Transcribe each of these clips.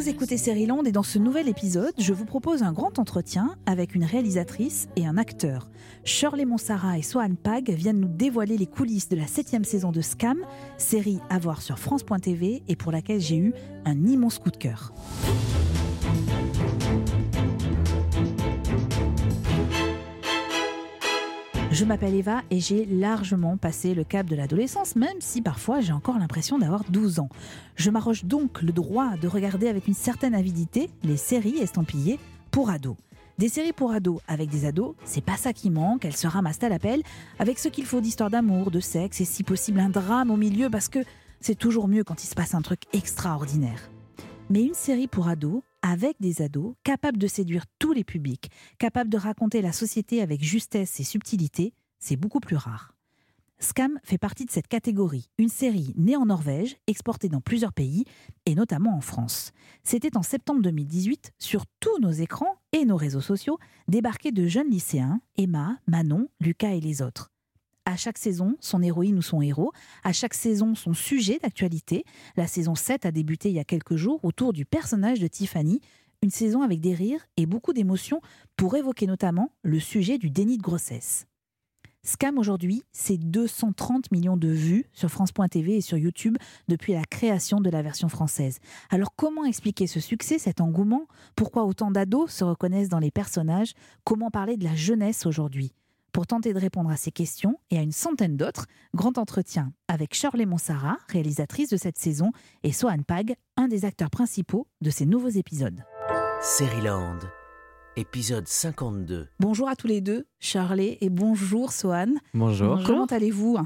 Vous écoutez Land et dans ce nouvel épisode, je vous propose un grand entretien avec une réalisatrice et un acteur. Shirley Monsara et Sohan Pag viennent nous dévoiler les coulisses de la septième saison de Scam, série à voir sur France.tv et pour laquelle j'ai eu un immense coup de cœur. Je m'appelle Eva et j'ai largement passé le cap de l'adolescence, même si parfois j'ai encore l'impression d'avoir 12 ans. Je m'arroge donc le droit de regarder avec une certaine avidité les séries estampillées pour ados. Des séries pour ados avec des ados, c'est pas ça qui manque, elles se ramassent à l'appel avec ce qu'il faut d'histoire d'amour, de sexe et si possible un drame au milieu parce que c'est toujours mieux quand il se passe un truc extraordinaire. Mais une série pour ados, avec des ados, capable de séduire tous les publics, capable de raconter la société avec justesse et subtilité, c'est beaucoup plus rare. Scam fait partie de cette catégorie, une série née en Norvège, exportée dans plusieurs pays, et notamment en France. C'était en septembre 2018, sur tous nos écrans et nos réseaux sociaux, débarquaient de jeunes lycéens, Emma, Manon, Lucas et les autres à chaque saison son héroïne ou son héros, à chaque saison son sujet d'actualité. La saison 7 a débuté il y a quelques jours autour du personnage de Tiffany, une saison avec des rires et beaucoup d'émotions pour évoquer notamment le sujet du déni de grossesse. Scam aujourd'hui, c'est 230 millions de vues sur France.tv et sur YouTube depuis la création de la version française. Alors comment expliquer ce succès, cet engouement? Pourquoi autant d'ados se reconnaissent dans les personnages? Comment parler de la jeunesse aujourd'hui? Pour tenter de répondre à ces questions et à une centaine d'autres, grand entretien avec Shirley Monsara, réalisatrice de cette saison, et Sohan Pag, un des acteurs principaux de ces nouveaux épisodes. Land, épisode 52. Bonjour à tous les deux, Shirley, et bonjour Sohan. Bonjour. Comment allez-vous?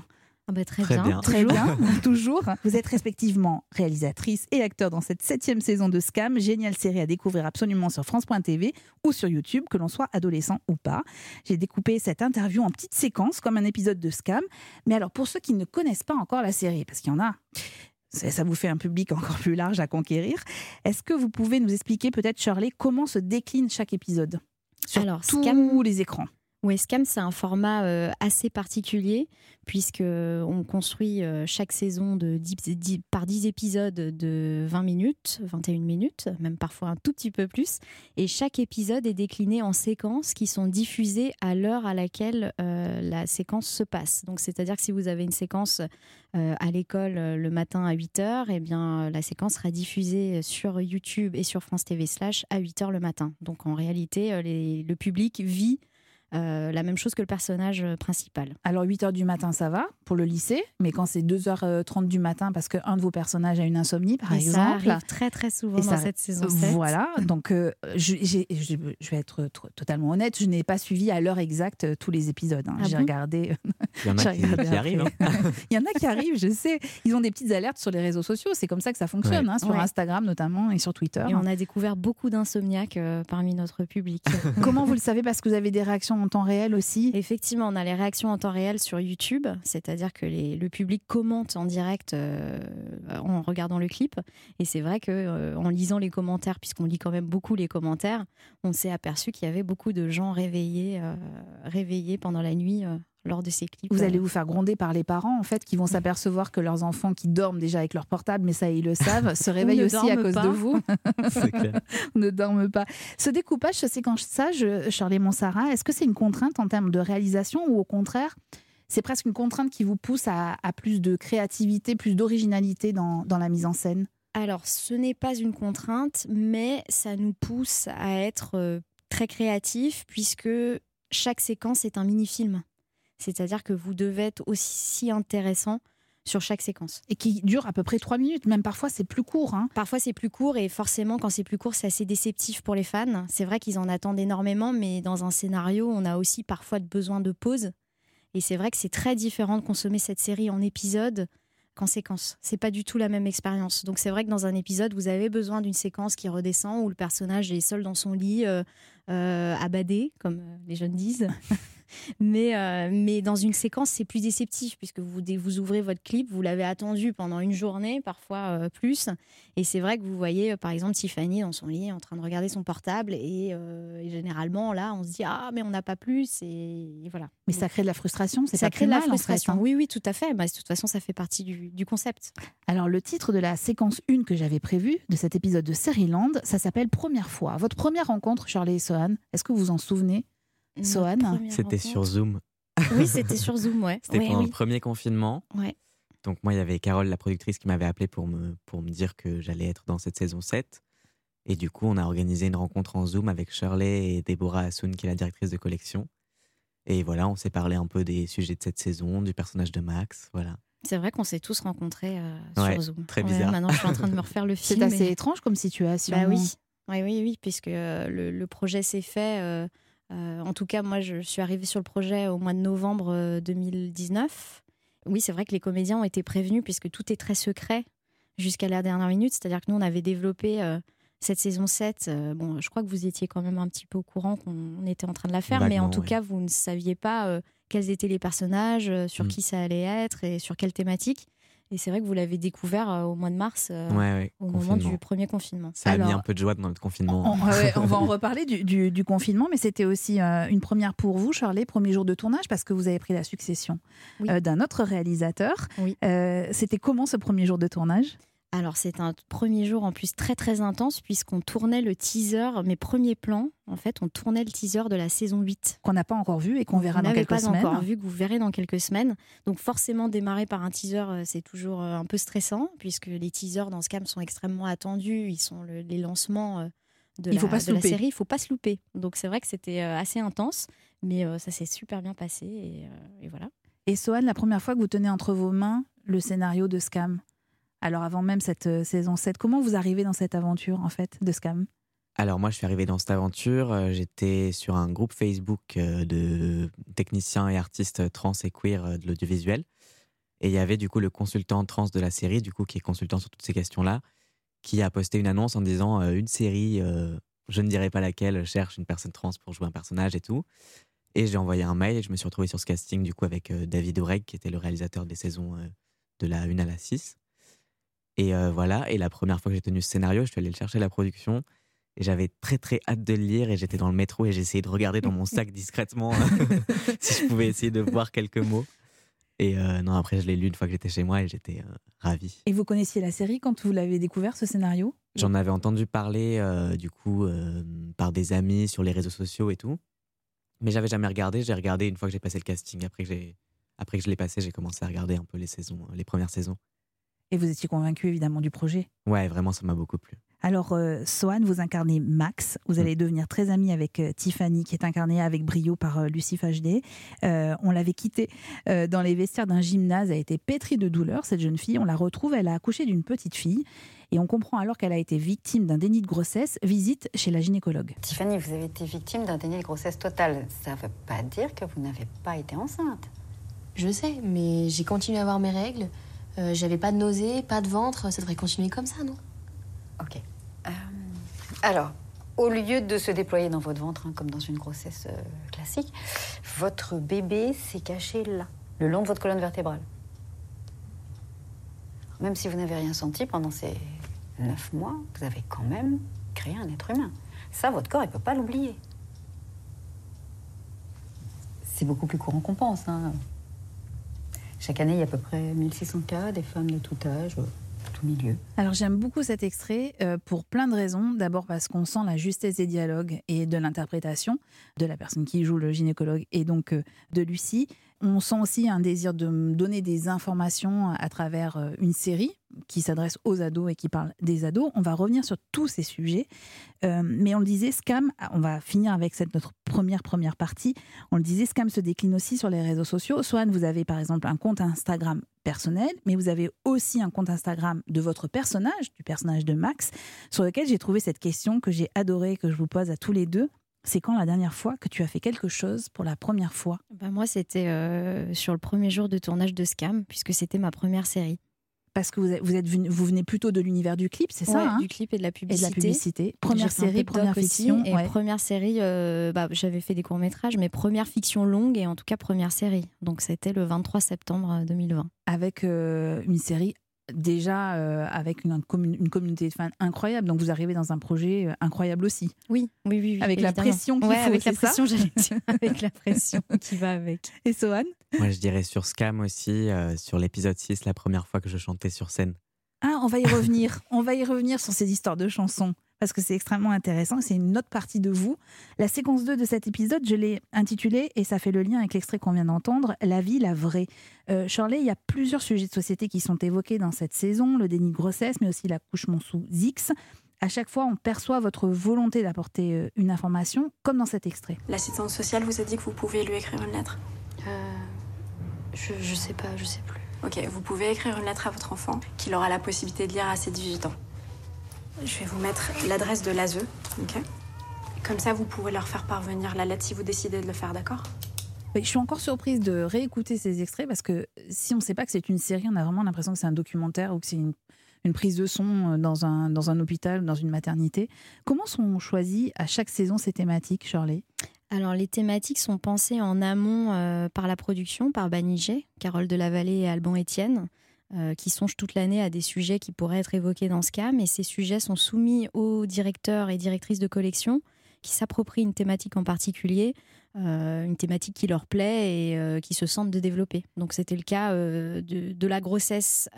Ah bah, très, bien. Très bien, toujours. Vous êtes respectivement réalisatrice et acteur dans cette septième saison de Scam, géniale série à découvrir absolument sur France.tv ou sur YouTube, que l'on soit adolescent ou pas. J'ai découpé cette interview en petites séquences, comme un épisode de Scam. Mais alors, pour ceux qui ne connaissent pas encore la série, parce qu'il y en a, ça vous fait un public encore plus large à conquérir, est-ce que vous pouvez nous expliquer peut-être, Shirley, comment se décline chaque épisode? Sur alors, tous les écrans Scam, c'est un format euh, assez particulier puisque on construit euh, chaque saison par 10 épisodes de 20 minutes, 21 minutes, même parfois un tout petit peu plus. Et chaque épisode est décliné en séquences qui sont diffusées à l'heure à laquelle euh, la séquence se passe. Donc, c'est-à-dire que si vous avez une séquence à l'école le matin à 8 h eh bien, la séquence sera diffusée sur YouTube et sur France TV slash à 8 h le matin. Donc, en réalité, le public vit euh, la même chose que le personnage euh, principal. Alors 8h du matin, ça va pour le lycée, mais quand c'est 2h30 du matin parce qu'un de vos personnages a une insomnie, par exemple. Ça arrive très très souvent dans cette saison 7. Voilà, donc euh, je, vais être totalement honnête, je n'ai pas suivi à l'heure exacte tous les épisodes. Hein. Ah j'ai regardé. Il y en a qui, arrivent. Hein. Il y en a qui arrivent, je sais. Ils ont des petites alertes sur les réseaux sociaux, c'est comme ça que ça fonctionne, hein, sur Instagram notamment et sur Twitter. Et on a découvert beaucoup d'insomniaques parmi notre public. Comment vous le savez? Parce que vous avez des réactions en temps réel aussi Effectivement, on a les réactions en temps réel sur YouTube, c'est-à-dire que le public commente en direct euh, en regardant le clip. Et c'est vrai que euh, en lisant les commentaires, puisqu'on lit quand même beaucoup les commentaires, on s'est aperçu qu'il y avait beaucoup de gens réveillés, euh, réveillés pendant la nuit lors de ces clips. Vous allez vous faire gronder par les parents, en fait, qui vont s'apercevoir que leurs enfants qui dorment déjà avec leur portable, mais ça, ils le savent, se réveillent aussi à cause de vous. ne dorment pas. Ce découpage, ce séquençage, Charlie Monsara, est-ce que c'est une contrainte en termes de réalisation ou au contraire, c'est presque une contrainte qui vous pousse à, plus de créativité, plus d'originalité dans, dans la mise en scène? Alors, ce n'est pas une contrainte, mais ça nous pousse à être euh, très créatifs puisque chaque séquence est un mini-film. C'est-à-dire que vous devez être aussi intéressant sur chaque séquence. Et qui dure à peu près trois minutes, même parfois c'est plus court. Hein. Parfois c'est plus court et forcément quand c'est plus court c'est assez déceptif pour les fans. C'est vrai qu'ils en attendent énormément mais dans un scénario on a aussi parfois besoin de pause. Et c'est vrai que c'est très différent de consommer cette série en épisodes qu'en séquence. C'est pas du tout la même expérience. Donc c'est vrai que dans un épisode vous avez besoin d'une séquence qui redescend où le personnage est seul dans son lit, euh, euh comme les jeunes disent. mais, euh, mais dans une séquence, c'est plus déceptif puisque vous, vous ouvrez votre clip, vous l'avez attendu pendant une journée, parfois euh, plus. Et c'est vrai que vous voyez, euh, par exemple, Tiffany dans son lit en train de regarder son portable. Et, généralement, là, on se dit Ah, mais on n'a pas plus. Et, voilà. Mais ça crée de la frustration, c'est ça crée de la frustration. Hein. Oui, oui, tout à fait. Bah, de toute façon, ça fait partie du, du concept. Alors, le titre de la séquence 1 que j'avais prévue de cet épisode de Land, ça s'appelle Première fois. Votre première rencontre, Charlie et Sohan, est-ce que vous vous en souvenez? Sohan C'était sur Zoom. Oui, c'était sur Zoom, ouais. C'était pendant le premier confinement. Ouais. Donc moi, il y avait Carole, la productrice, qui m'avait appelé pour me, pour me dire que j'allais être dans cette saison 7. Et du coup, on a organisé une rencontre en Zoom avec Shirley et Deborah Assoun, qui est la directrice de collection. Et voilà, on s'est parlé un peu des sujets de cette saison, du personnage de Max, voilà. C'est vrai qu'on s'est tous rencontrés euh, sur Zoom. Très bizarre. maintenant, je suis en train de me refaire le film. C'est assez étrange comme situation. Bah oui. Oui, oui, oui, puisque euh, le, projet s'est fait. Euh, euh, en tout cas, moi, je suis arrivée sur le projet au mois de novembre 2019. Oui, c'est vrai que les comédiens ont été prévenus puisque tout est très secret jusqu'à la dernière minute. C'est-à-dire que nous, on avait développé cette saison 7. bon, je crois que vous étiez quand même un petit peu au courant qu'on était en train de la faire, mais en tout cas, vous ne saviez pas quels étaient les personnages, sur mm. qui ça allait être et sur quelle thématique. Et c'est vrai que vous l'avez découvert euh, au mois de mars, euh, au moment du premier confinement. Ça a mis un peu de joie dans notre confinement. On, va en reparler du, confinement, mais c'était aussi euh, une première pour vous, Charlie, premier jour de tournage, parce que vous avez pris la succession d'un autre réalisateur. c'était comment ce premier jour de tournage? Alors c'est un premier jour en plus très très intense puisqu'on tournait le teaser, mes premiers plans, en fait on tournait le teaser de la saison 8. Qu'on n'a pas encore vu et qu'on verra dans quelques semaines. pas encore vu, que vous verrez dans quelques semaines. Donc forcément démarrer par un teaser euh, c'est toujours euh, un peu stressant puisque les teasers dans ce cas sont extrêmement attendus, ils sont les lancements euh, de, la, série, il faut pas se louper. Donc c'est vrai que c'était assez intense, mais ça s'est super bien passé et, et voilà. Et Sohan, la première fois que vous tenez entre vos mains le scénario de Scam, alors avant même cette euh, saison 7, comment vous arrivez dans cette aventure en fait de Scam? Alors moi, je suis arrivé dans cette aventure. Euh, j'étais sur un groupe Facebook euh, de techniciens et artistes trans et queer de l'audiovisuel. Et il y avait du coup le consultant trans de la série, du coup qui est consultant sur toutes ces questions-là, qui a posté une annonce en disant une série, je ne dirai pas laquelle, cherche une personne trans pour jouer un personnage et tout. Et j'ai envoyé un mail et je me suis retrouvé sur ce casting du coup avec David Oreg, qui était le réalisateur des saisons de la 1 à la 6. Et euh, voilà, et la première fois que j'ai tenu ce scénario, je suis allé le chercher à la production. Et j'avais très très hâte de le lire et j'étais dans le métro et j'essayais de regarder dans mon sac discrètement si je pouvais essayer de voir quelques mots. Et euh, non, après je l'ai lu une fois que j'étais chez moi et j'étais euh, ravi. Et vous connaissiez la série quand vous l'avez découvert ce scénario? J'en avais entendu parler du coup par des amis sur les réseaux sociaux et tout, mais j'avais jamais regardé. J'ai regardé une fois que j'ai passé le casting. Après que j'ai après que je l'ai passé, j'ai commencé à regarder un peu les saisons, les premières saisons. Et vous étiez convaincu évidemment du projet Ouais, vraiment, ça m'a beaucoup plu. Alors, euh, Sohan, vous incarnez Max. Vous allez mm. devenir très ami avec euh, Tiffany, qui est incarnée avec brio par euh, Lucie Fagedé. on l'avait quittée dans les vestiaires d'un gymnase. Elle a été pétrie de douleur, cette jeune fille. On la retrouve, elle a accouché d'une petite fille. Et on comprend alors qu'elle a été victime d'un déni de grossesse. Visite chez la gynécologue. Tiffany, vous avez été victime d'un déni de grossesse total. Ça ne veut pas dire que vous n'avez pas été enceinte. Je sais, mais j'ai continué à avoir mes règles. Euh, j'avais pas de nausée, pas de ventre, ça devrait continuer comme ça, non? Ok. Euh, alors, au lieu de se déployer dans votre ventre, hein, comme dans une grossesse euh, classique, votre bébé s'est caché là, le long de votre colonne vertébrale. Même si vous n'avez rien senti pendant ces neuf mois, vous avez quand même créé un être humain. Ça, votre corps, il ne peut pas l'oublier. C'est beaucoup plus courant qu'on pense. Hein. Chaque année, il y a à peu près 1600 cas, des femmes de tout âge, tout milieu. Alors j'aime beaucoup cet extrait euh, pour plein de raisons. D'abord parce qu'on sent la justesse des dialogues et de l'interprétation de la personne qui joue le gynécologue et donc euh, de Lucie. On sent aussi un désir de donner des informations à travers euh, une série qui s'adresse aux ados et qui parle des ados. On va revenir sur tous ces sujets. Euh, mais on le disait, Scam, on va finir avec cette, notre première première partie. On le disait, Scam se décline aussi sur les réseaux sociaux. Swan, vous avez par exemple un compte Instagram personnel, mais vous avez aussi un compte Instagram de votre personnage, du personnage de Max, sur lequel j'ai trouvé cette question que j'ai adorée, que je vous pose à tous les deux. C'est quand la dernière fois que tu as fait quelque chose pour la première fois bah Moi, c'était euh, sur le premier jour de tournage de Scam, puisque c'était ma première série. parce que vous, êtes, vous, êtes vous venez plutôt de l'univers du clip, c'est ça hein du clip et de la Et de publicité. la publicité. Première série, première aussi, fiction. et ouais. première série, euh, bah, j'avais fait des courts-métrages, mais première fiction longue et en tout cas première série. Donc c'était le 23 septembre 2020. Avec euh, une série déjà euh, avec une, commu- une communauté de fans incroyable. Donc vous arrivez dans un projet euh, incroyable aussi. Oui, oui, oui. oui, Avec la pression qu'il Ouais, faut, avec la pression, j'allais dire, avec la pression qui va avec. Et Sohan? Moi, je dirais sur Scam aussi, euh, sur l'épisode 6, la première fois que je chantais sur scène. Ah, on va y revenir. on va y revenir sur ces histoires de chansons parce que c'est extrêmement intéressant. C'est une autre partie de vous. La séquence 2 de cet épisode, je l'ai intitulée, et ça fait le lien avec l'extrait qu'on vient d'entendre, La vie, la vraie. Euh, Shirley, il y a plusieurs sujets de société qui sont évoqués dans cette saison, le déni de grossesse, mais aussi l'accouchement sous X. À chaque fois, on perçoit votre volonté d'apporter euh, une information, comme dans cet extrait. L'assistante sociale vous a dit que vous pouviez lui écrire une lettre? Euh, je, je sais pas, je sais plus. Ok, vous pouvez écrire une lettre à votre enfant qu'il aura la possibilité de lire à ses 18 ans. Je vais vous mettre l'adresse de l'ASE, ok Comme ça, vous pouvez leur faire parvenir la lettre si vous décidez de le faire, d'accord Je suis encore surprise de réécouter ces extraits parce que si on ne sait pas que c'est une série, on a vraiment l'impression que c'est un documentaire ou que c'est une, une prise de son euh, dans un, dans un hôpital, dans une maternité. Comment sont choisies à chaque saison ces thématiques, Shirley? Alors, les thématiques sont pensées en amont euh, par la production, par Banigé, Carole de la Vallée et Alban Etienne, euh, qui songent toute l'année à des sujets qui pourraient être évoqués dans ce cas. Mais ces sujets sont soumis aux directeurs et directrices de collection qui s'approprient une thématique en particulier, euh, une thématique qui leur plaît et euh, qui se sentent de développer. Donc, c'était le cas de, de la grossesse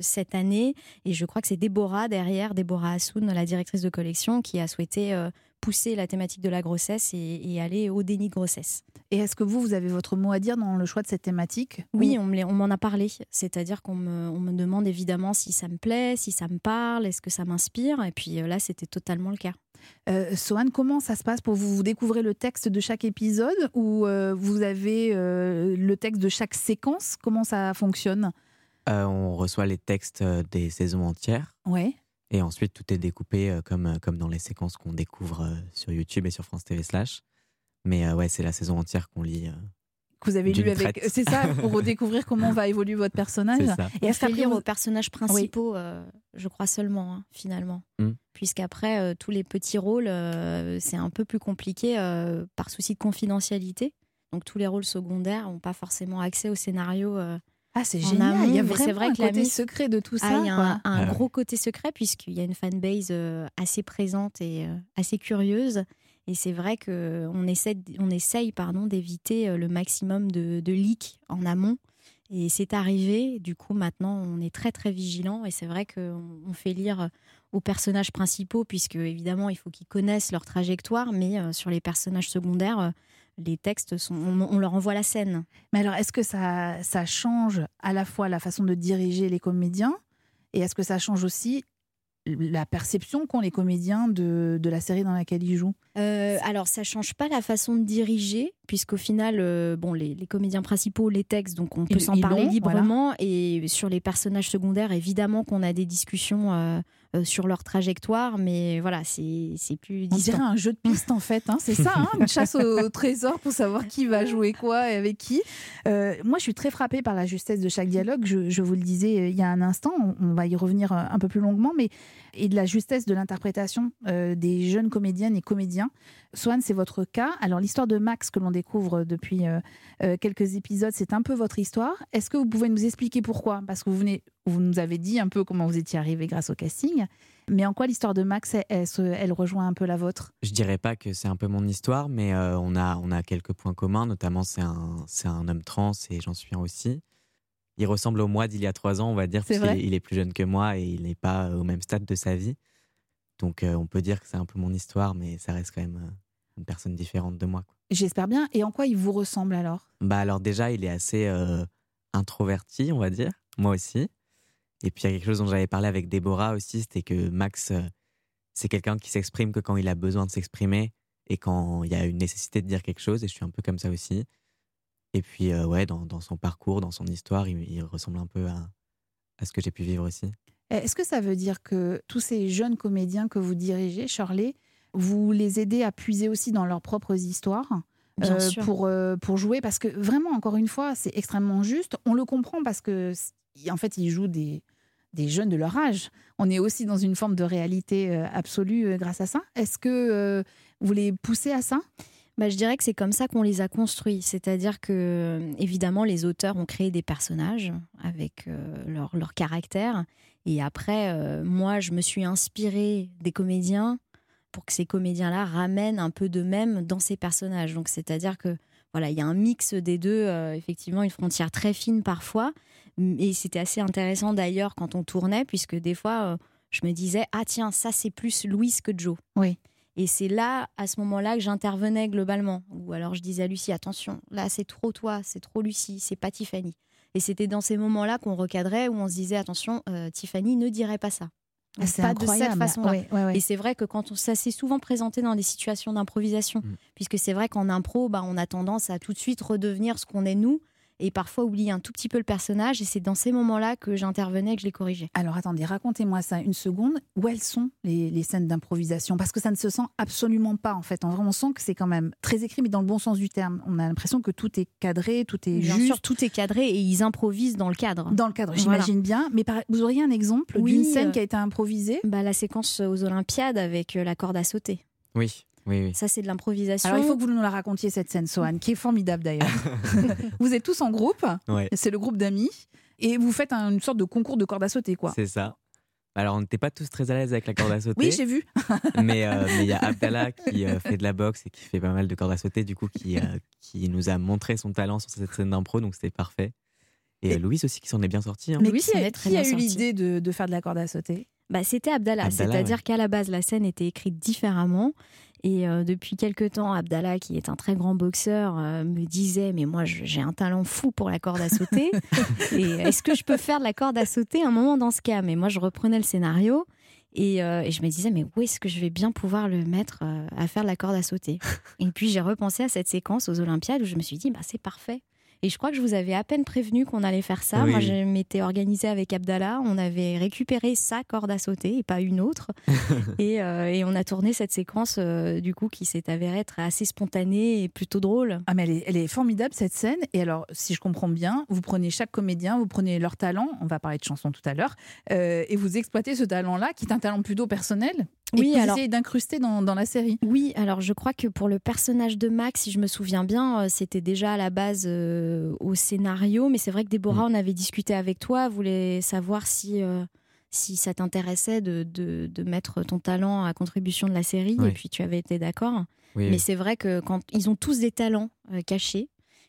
cette année. Et je crois que c'est Déborah derrière, Déborah Assoun, la directrice de collection, qui a souhaité pousser la thématique de la grossesse et, et aller au déni de grossesse. Et est-ce que vous, vous avez votre mot à dire dans le choix de cette thématique Oui, Ou- on me l'est- on m'en a parlé. C'est-à-dire qu'on me, on me demande évidemment si ça me plaît, si ça me parle, est-ce que ça m'inspire? Et puis euh, là, c'était totalement le cas. Euh, Sohan, comment ça se passe pour vous? Vous découvrez le texte de chaque épisode ou euh, vous avez euh, le texte de chaque séquence? Comment ça fonctionne? Euh, on reçoit les textes des saisons entières. Ouais. Et ensuite, tout est découpé euh, comme, euh, comme dans les séquences qu'on découvre euh, sur YouTube et sur France TV Slash. Mais euh, ouais, c'est la saison entière qu'on lit. euh, Que vous avez lu avec. C'est ça, pour redécouvrir comment va évoluer votre personnage. c'est ça. Et qu'après, lire aux personnages principaux, euh, je crois seulement, hein, finalement. Mm. Puisqu'après, euh, tous les petits rôles, euh, c'est un peu plus compliqué euh, par souci de confidentialité. Donc tous les rôles secondaires n'ont pas forcément accès au scénario. Ah, c'est génial. il y a amont, mais c'est vraiment vrai un que côté secret de tout ça. Ah, il y a quoi. un, un Ouais. gros côté secret puisqu'il y a une fanbase euh, assez présente et euh, assez curieuse. Et c'est vrai qu'on essaie, on essaye pardon, d'éviter euh, le maximum de, de leaks en amont. Et c'est arrivé. Du coup, maintenant, on est très, très vigilant. Et c'est vrai qu'on on fait lire aux personnages principaux, puisque évidemment, il faut qu'ils connaissent leur trajectoire. Mais euh, sur les personnages secondaires, euh, les textes, sont, on, leur envoie la scène. Mais alors, est-ce que ça, ça change à la fois la façon de diriger les comédiens et est-ce que ça change aussi la perception qu'ont les comédiens de, de la série dans laquelle ils jouent? Euh, alors, ça change pas la façon de diriger, puisqu'au final, euh, bon, les, les comédiens principaux, les textes, donc on peut s'en parler librement. Et sur les personnages secondaires, évidemment qu'on a des discussions euh, sur leur trajectoire, mais voilà, c'est plus On distant. dirait un jeu de piste en fait, hein, c'est ça, hein, une chasse au trésor pour savoir qui va jouer quoi et avec qui. Moi, je suis très frappée par la justesse de chaque dialogue. Je, je vous le disais il y a un instant, on, on va y revenir un peu plus longuement, mais et de la justesse de l'interprétation euh, des jeunes comédiennes et comédiens. Swan, c'est votre cas. Alors l'histoire de Max que l'on découvre depuis euh, euh, quelques épisodes, c'est un peu votre histoire. Est-ce que vous pouvez nous expliquer pourquoi? Parce que vous nous avez dit un peu comment vous étiez arrivé grâce au casting, mais en quoi l'histoire de Max, elle, rejoint un peu la vôtre? Je dirais pas que c'est un peu mon histoire, mais on, a, quelques points communs, notamment c'est un, un homme trans et j'en suis un aussi. Il ressemble au moi d'il y a trois ans, on va dire, parce qu'il est- il est plus jeune que moi et il n'est pas au même stade de sa vie. Donc euh, on peut dire que c'est un peu mon histoire, mais ça reste quand même euh, une personne différente de moi. J'espère bien. Et en quoi il vous ressemble alors? Bah alors déjà, il est assez euh, introverti, on va dire, moi aussi. Et puis il y a quelque chose dont j'avais parlé avec Déborah aussi, c'était que Max, euh, c'est quelqu'un qui s'exprime que quand il a besoin de s'exprimer et quand il y a une nécessité de dire quelque chose, et je suis un peu comme ça aussi. Et puis euh, ouais, dans, dans son parcours, dans son histoire, il, il ressemble un peu à, à ce que j'ai pu vivre aussi. Est-ce que ça veut dire que tous ces jeunes comédiens que vous dirigez, Shirley, vous les aidez à puiser aussi dans leurs propres histoires Bien euh, sûr. pour, euh, pour jouer? Parce que vraiment, encore une fois, c'est extrêmement juste. On le comprend parce que en fait, ils jouent des, des jeunes de leur âge. On est aussi dans une forme de réalité euh, absolue euh, grâce à ça. Est-ce que euh, vous les poussez à ça? Bah, je dirais que c'est comme ça qu'on les a construits. C'est-à-dire que, évidemment, les auteurs ont créé des personnages avec leur, leur, caractère. Et après, moi, je me suis inspirée des comédiens pour que ces comédiens-là ramènent un peu de même dans ces personnages. Donc, c'est-à-dire que voilà, il y a un mix des deux, euh, effectivement, une frontière très fine parfois. Et c'était assez intéressant d'ailleurs quand on tournait, puisque des fois, euh, je me disais, ah tiens, ça c'est plus Louise que Joe. Oui. Et c'est là, à ce moment-là, que j'intervenais globalement. Ou alors je disais à Lucie, attention, là c'est trop toi, c'est trop Lucie, c'est pas Tiffany. Et c'était dans ces moments-là qu'on recadrait, où on se disait, attention, euh, Tiffany ne dirait pas ça. Ah, c'est pas de cette façon-là. Et c'est vrai que quand on, ça s'est souvent présenté dans des situations d'improvisation, mm. puisque c'est vrai qu'en impro, bah, on a tendance à tout de suite redevenir ce qu'on est nous et parfois oublier un tout petit peu le personnage. Et c'est dans ces moments-là que j'intervenais et que je les corrigeais. Alors attendez, racontez-moi ça une seconde. Où elles sont les, scènes d'improvisation? Parce que ça ne se sent absolument pas en fait. En vrai, on sent que c'est quand même très écrit, mais dans le bon sens du terme. On a l'impression que tout est cadré, tout est bien juste. Sûr, tout est cadré et ils improvisent dans le cadre. Dans le cadre, j'imagine bien. Mais vous auriez un exemple d'une scène euh, qui a été improvisée? bah, La séquence aux Olympiades avec euh, la corde à sauter. Oui. Ça, c'est de l'improvisation. Alors, il faut que vous nous la racontiez, cette scène, Sohan, qui est formidable d'ailleurs. vous êtes tous en groupe, c'est le groupe d'amis, et vous faites une sorte de concours de corde à sauter, quoi. C'est ça. Alors, on n'était pas tous très à l'aise avec la corde à sauter. oui, j'ai vu. mais euh, il y a Abdallah qui euh, fait de la boxe et qui fait pas mal de corde à sauter, du coup, qui, euh, qui nous a montré son talent sur cette scène d'impro, donc c'était parfait. Et, Louise aussi qui s'en est bien sortie. Hein. Mais qui, a, qui a eu l'idée de, de, faire de la corde à sauter? Bah, C'était Abdallah. C'est-à-dire qu'à la base, la scène était écrite différemment. Et euh, depuis quelques temps, Abdallah, qui est un très grand boxeur, euh, me disait Mais moi, j'ai un talent fou pour la corde à sauter. et est-ce que je peux faire de la corde à sauter un moment dans ce cas? Mais moi, je reprenais le scénario. Et, euh, et, je me disais, mais où est-ce que je vais bien pouvoir le mettre à faire de la corde à sauter? Et puis j'ai repensé à cette séquence aux Olympiades où je me suis dit, bah, c'est parfait. Et je crois que je vous avais à peine prévenu qu'on allait faire ça. Moi, je m'étais organisée avec Abdallah. On avait récupéré sa corde à sauter et pas une autre. Euh, et, on a tourné cette séquence, euh, du coup, qui s'est avérée être assez spontanée et plutôt drôle. Ah, mais elle est, elle est, formidable, cette scène. Et alors, si je comprends bien, vous prenez chaque comédien, vous prenez leur talent. On va parler de chansons tout à l'heure. Euh, et vous exploitez ce talent-là, qui est un talent plutôt personnel? Et oui, alors, d'incruster dans, dans, la série. Oui, alors je crois que pour le personnage de Max, si je me souviens bien, c'était déjà à la base euh, au scénario, mais c'est vrai que Déborah, mm. on avait discuté avec toi, voulait savoir si, euh, si ça t'intéressait de, de, mettre ton talent à contribution de la série, et puis tu avais été d'accord. mais c'est vrai que quand ils ont tous des talents euh, cachés,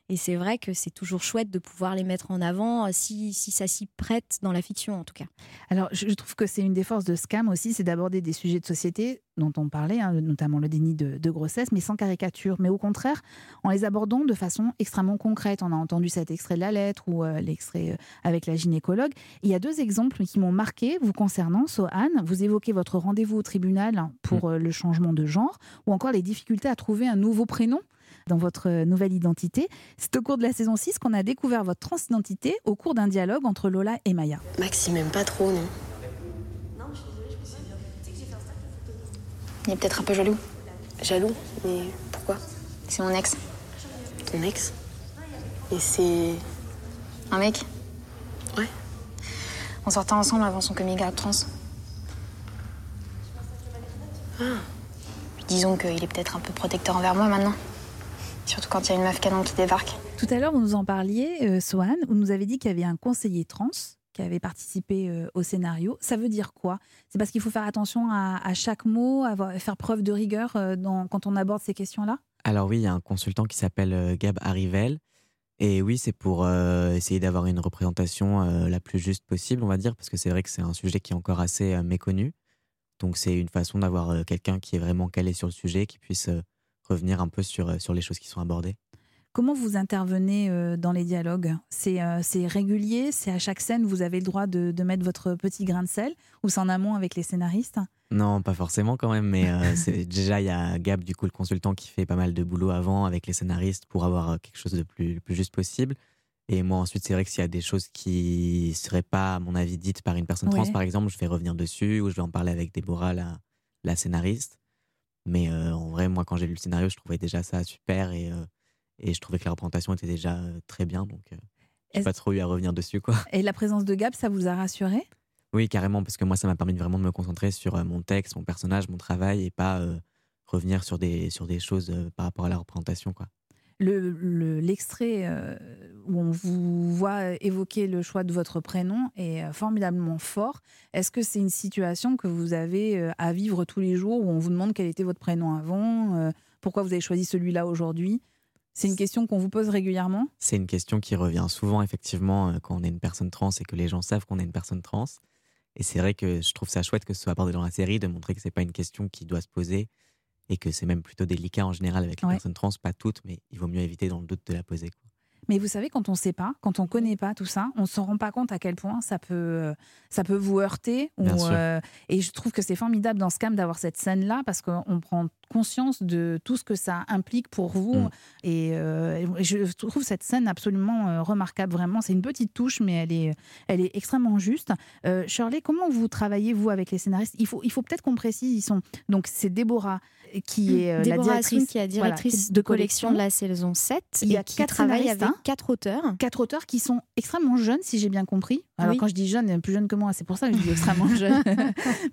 et c'est vrai que c'est toujours chouette de pouvoir les mettre en avant euh, si, si ça s'y prête dans la fiction, en tout cas. Alors, je trouve que c'est une des forces de Scam aussi, c'est d'aborder des sujets de société dont on parlait, hein, notamment le déni de, grossesse, mais sans caricature. Mais au contraire, en les abordant de façon extrêmement concrète. On a entendu cet extrait de la lettre ou euh, l'extrait euh, avec la gynécologue. Il y a deux exemples qui m'ont marqué vous concernant. Sohan, vous évoquez votre rendez-vous au tribunal pour mm. le changement de genre ou encore les difficultés à trouver un nouveau prénom dans votre nouvelle identité. C'est au cours de la saison 6 qu'on a découvert votre transidentité au cours d'un dialogue entre Lola et Maya. Max, il m'aime pas trop, non? Non, je suis désolée, je me suis bien. Il est peut-être un peu jaloux. Jaloux Mais pourquoi? C'est mon ex. Ton ex? Et c'est. Un mec? Ouais. On sortait ensemble avant son coming out trans. Ah. Disons qu'il est peut-être un peu protecteur envers moi maintenant. Surtout quand il y a une meuf canon qui débarque. Tout à l'heure, vous nous en parliez, euh, Sohan, vous nous avez dit qu'il y avait un conseiller trans qui avait participé euh, au scénario. Ça veut dire quoi? C'est parce qu'il faut faire attention à, chaque mot, faire preuve de rigueur euh, quand on aborde ces questions-là? Alors oui, il y a un consultant qui s'appelle Gab Arrivel. Et oui, c'est pour essayer d'avoir une représentation la plus juste possible, on va dire, parce que c'est vrai que c'est un sujet qui est encore assez méconnu. Donc c'est une façon d'avoir quelqu'un qui est vraiment calé sur le sujet, qui puisse revenir un peu sur, euh, sur les choses qui sont abordées? Comment vous intervenez euh, dans les dialogues? Euh, C'est régulier? C'est à chaque scène, vous avez le droit de, de mettre votre petit grain de sel? Ou c'est en amont avec les scénaristes? Non, pas forcément quand même, mais déjà il y a Gab, du coup, le consultant, qui fait pas mal de boulot avant avec les scénaristes pour avoir quelque chose de plus, le plus juste possible. Et moi, ensuite, c'est vrai que s'il y a des choses qui ne seraient pas, à mon avis, dites par une personne trans, par exemple, je vais revenir dessus ou je vais en parler avec Déborah, la, la scénariste. Mais euh, en vrai, moi, quand j'ai lu le scénario, je trouvais déjà ça super et, euh, et je trouvais que la représentation était déjà très bien. Donc, j'ai pas trop eu à revenir dessus, quoi. Et la présence de Gab, ça vous a rassuré? Oui, carrément, parce que moi, ça m'a permis vraiment de me concentrer sur mon texte, mon personnage, mon travail, et pas revenir sur des, sur des choses par rapport à la représentation, quoi. L'extrait le, l'extrait euh, où on vous voit évoquer le choix de votre prénom est euh, formidablement fort. Est-ce que c'est une situation que vous avez euh, à vivre tous les jours où on vous demande quel était votre prénom avant, pourquoi vous avez choisi celui-là aujourd'hui? C'est une question qu'on vous pose régulièrement? C'est une question qui revient souvent, effectivement, quand on est une personne trans et que les gens savent qu'on est une personne trans. Et c'est vrai que je trouve ça chouette que ce soit abordé dans la série, de montrer que c'est pas une question qui doit se poser et que c'est même plutôt délicat en général avec les Ouais. personnes trans, pas toutes, mais il vaut mieux éviter dans le doute de la poser. quoi. Mais vous savez, quand on ne sait pas, quand on ne connaît pas tout ça, on ne se rend pas compte à quel point ça peut, euh, ça peut vous heurter. ou, euh, et je trouve que c'est formidable dans Scam d'avoir cette scène-là parce qu'on prend conscience de tout ce que ça implique pour vous. Mm. Et, euh, et je trouve cette scène absolument remarquable, vraiment. C'est une petite touche, mais elle est, elle est extrêmement juste. Euh, Shirley, comment vous travaillez, vous, avec les scénaristes? Il faut, il faut peut-être qu'on précise, ils sont... Donc, c'est Déborah qui est la Déborah Assoun, directrice, qui est la voilà, directrice de collection de la saison 7 Il y a et qui quatre travaille avec hein. Quatre auteurs. quatre auteurs qui sont extrêmement jeunes, si j'ai bien compris. Alors, Oui. quand je dis jeunes, plus jeunes que moi, c'est pour ça que je dis extrêmement jeunes.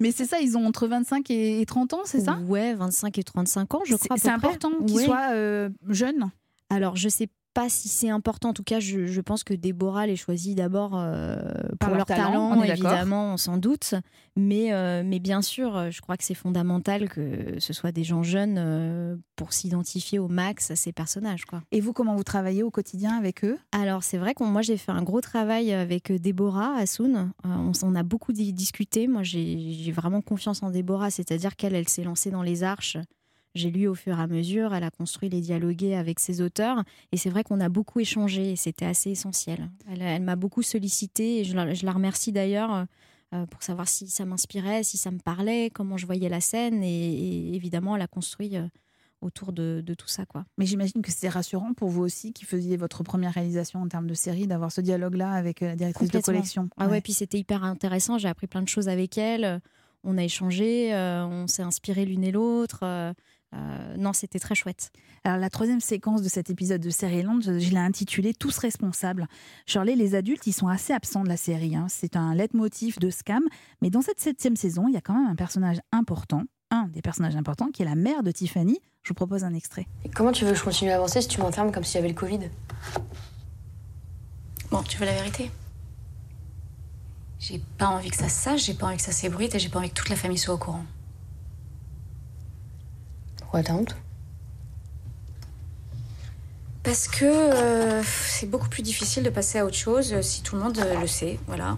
Mais c'est ça, ils ont entre 25 et et 30 ans, c'est ça? Ouais, 25 et 35 ans, je crois. C'est important qu'ils soient euh, jeunes. Alors, je sais pas si c'est important. En tout cas, je, je pense que Déborah les choisit d'abord euh, Par pour leur leur talent, on évidemment, on s'en doute. Mais, euh, mais bien sûr, euh, je crois que c'est fondamental que ce soit des gens jeunes euh, pour s'identifier au max à ces personnages. Quoi. Et vous, comment vous travaillez au quotidien avec eux? Alors, c'est vrai que moi, j'ai fait un gros travail avec Déborah Assoun. On, s- on a beaucoup di- discuté. Moi, j'ai j'ai vraiment confiance en Déborah, c'est-à-dire qu'elle, elle s'est lancée dans les arches. J'ai lu au fur et à mesure, elle a construit les dialogués avec ses auteurs. Et c'est vrai qu'on a beaucoup échangé et c'était assez essentiel. Elle, elle m'a beaucoup sollicité et je la, je la remercie d'ailleurs euh, pour savoir si ça m'inspirait, si ça me parlait, comment je voyais la scène. Et, et évidemment, elle a construit euh, autour de, de tout ça. quoi. Mais j'imagine que c'est rassurant pour vous aussi, qui faisiez votre première réalisation en termes de série, d'avoir ce dialogue-là avec euh, la directrice de collection. Ah ouais, puis c'était hyper intéressant. J'ai appris plein de choses avec elle. On a échangé, euh, on s'est inspiré l'une et l'autre. Euh, euh, non, c'était très chouette. Alors la troisième séquence de cet épisode de Série-Land, je, je l'ai intitulée Tous responsables. Shirley, les adultes, ils sont assez absents de la série. hein. C'est un leitmotiv de Scam. Mais dans cette septième saison, il y a quand même un personnage important, un des personnages importants, qui est la mère de Tiffany. Je vous propose un extrait. Et comment tu veux que je continue à avancer si tu m'enfermes comme si j'avais le Covid? Bon, tu veux la vérité? J'ai pas envie que ça se sache, j'ai pas envie que ça s'ébruite et j'ai pas envie que toute la famille soit au courant. Parce que euh, c'est beaucoup plus difficile de passer à autre chose euh, si tout le monde euh, le sait, voilà.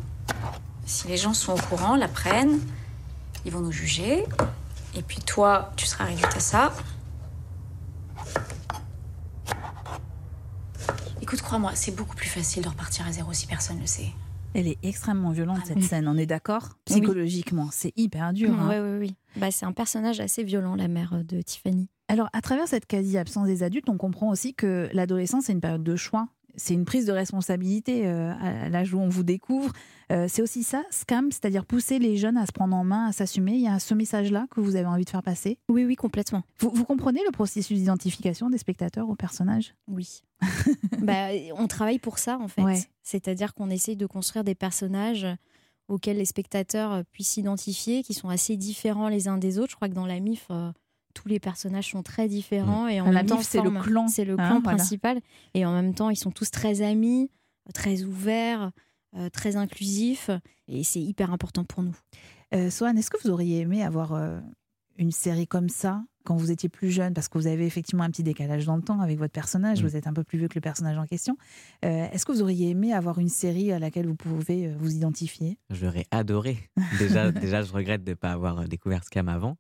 Si les gens sont au courant, l'apprennent, ils vont nous juger. Et puis toi, tu seras réduite à ça. Écoute, crois-moi, c'est beaucoup plus facile de repartir à zéro si personne le sait. Elle est extrêmement violente, cette oui. scène, on est d'accord Oui. Psychologiquement, c'est hyper dur. hein. Oui, oui, oui. Bah, c'est un personnage assez violent, la mère de Tiffany. Alors, à travers cette quasi-absence des adultes, on comprend aussi que l'adolescence, c'est une période de choix. C'est une prise de responsabilité euh, à l'âge où on vous découvre. Euh, c'est aussi ça, scam, c'est-à-dire pousser les jeunes à se prendre en main, à s'assumer. Il y a ce message-là que vous avez envie de faire passer? Oui, oui, complètement. Vous, vous comprenez le processus d'identification des spectateurs aux personnages? Oui. bah, on travaille pour ça, en fait. Ouais. C'est-à-dire qu'on essaye de construire des personnages auxquels les spectateurs puissent s'identifier, qui sont assez différents les uns des autres. Je crois que dans la MIF, euh, tous les personnages sont très différents. Et en La même temps, c'est le clan, C'est le hein, clan voilà. principal. Et en même temps, ils sont tous très amis, très ouverts, euh, très inclusifs. Et c'est hyper important pour nous. Euh, Swan, est-ce que vous auriez aimé avoir euh, une série comme ça quand vous étiez plus jeune? Parce que vous avez effectivement un petit décalage dans le temps avec votre personnage, Mm. vous êtes un peu plus vieux que le personnage en question. Euh, est-ce que vous auriez aimé avoir une série à laquelle vous pouvez euh, vous identifier? J'aurais adoré. Déjà, déjà, je regrette de ne pas avoir euh, découvert Scam avant.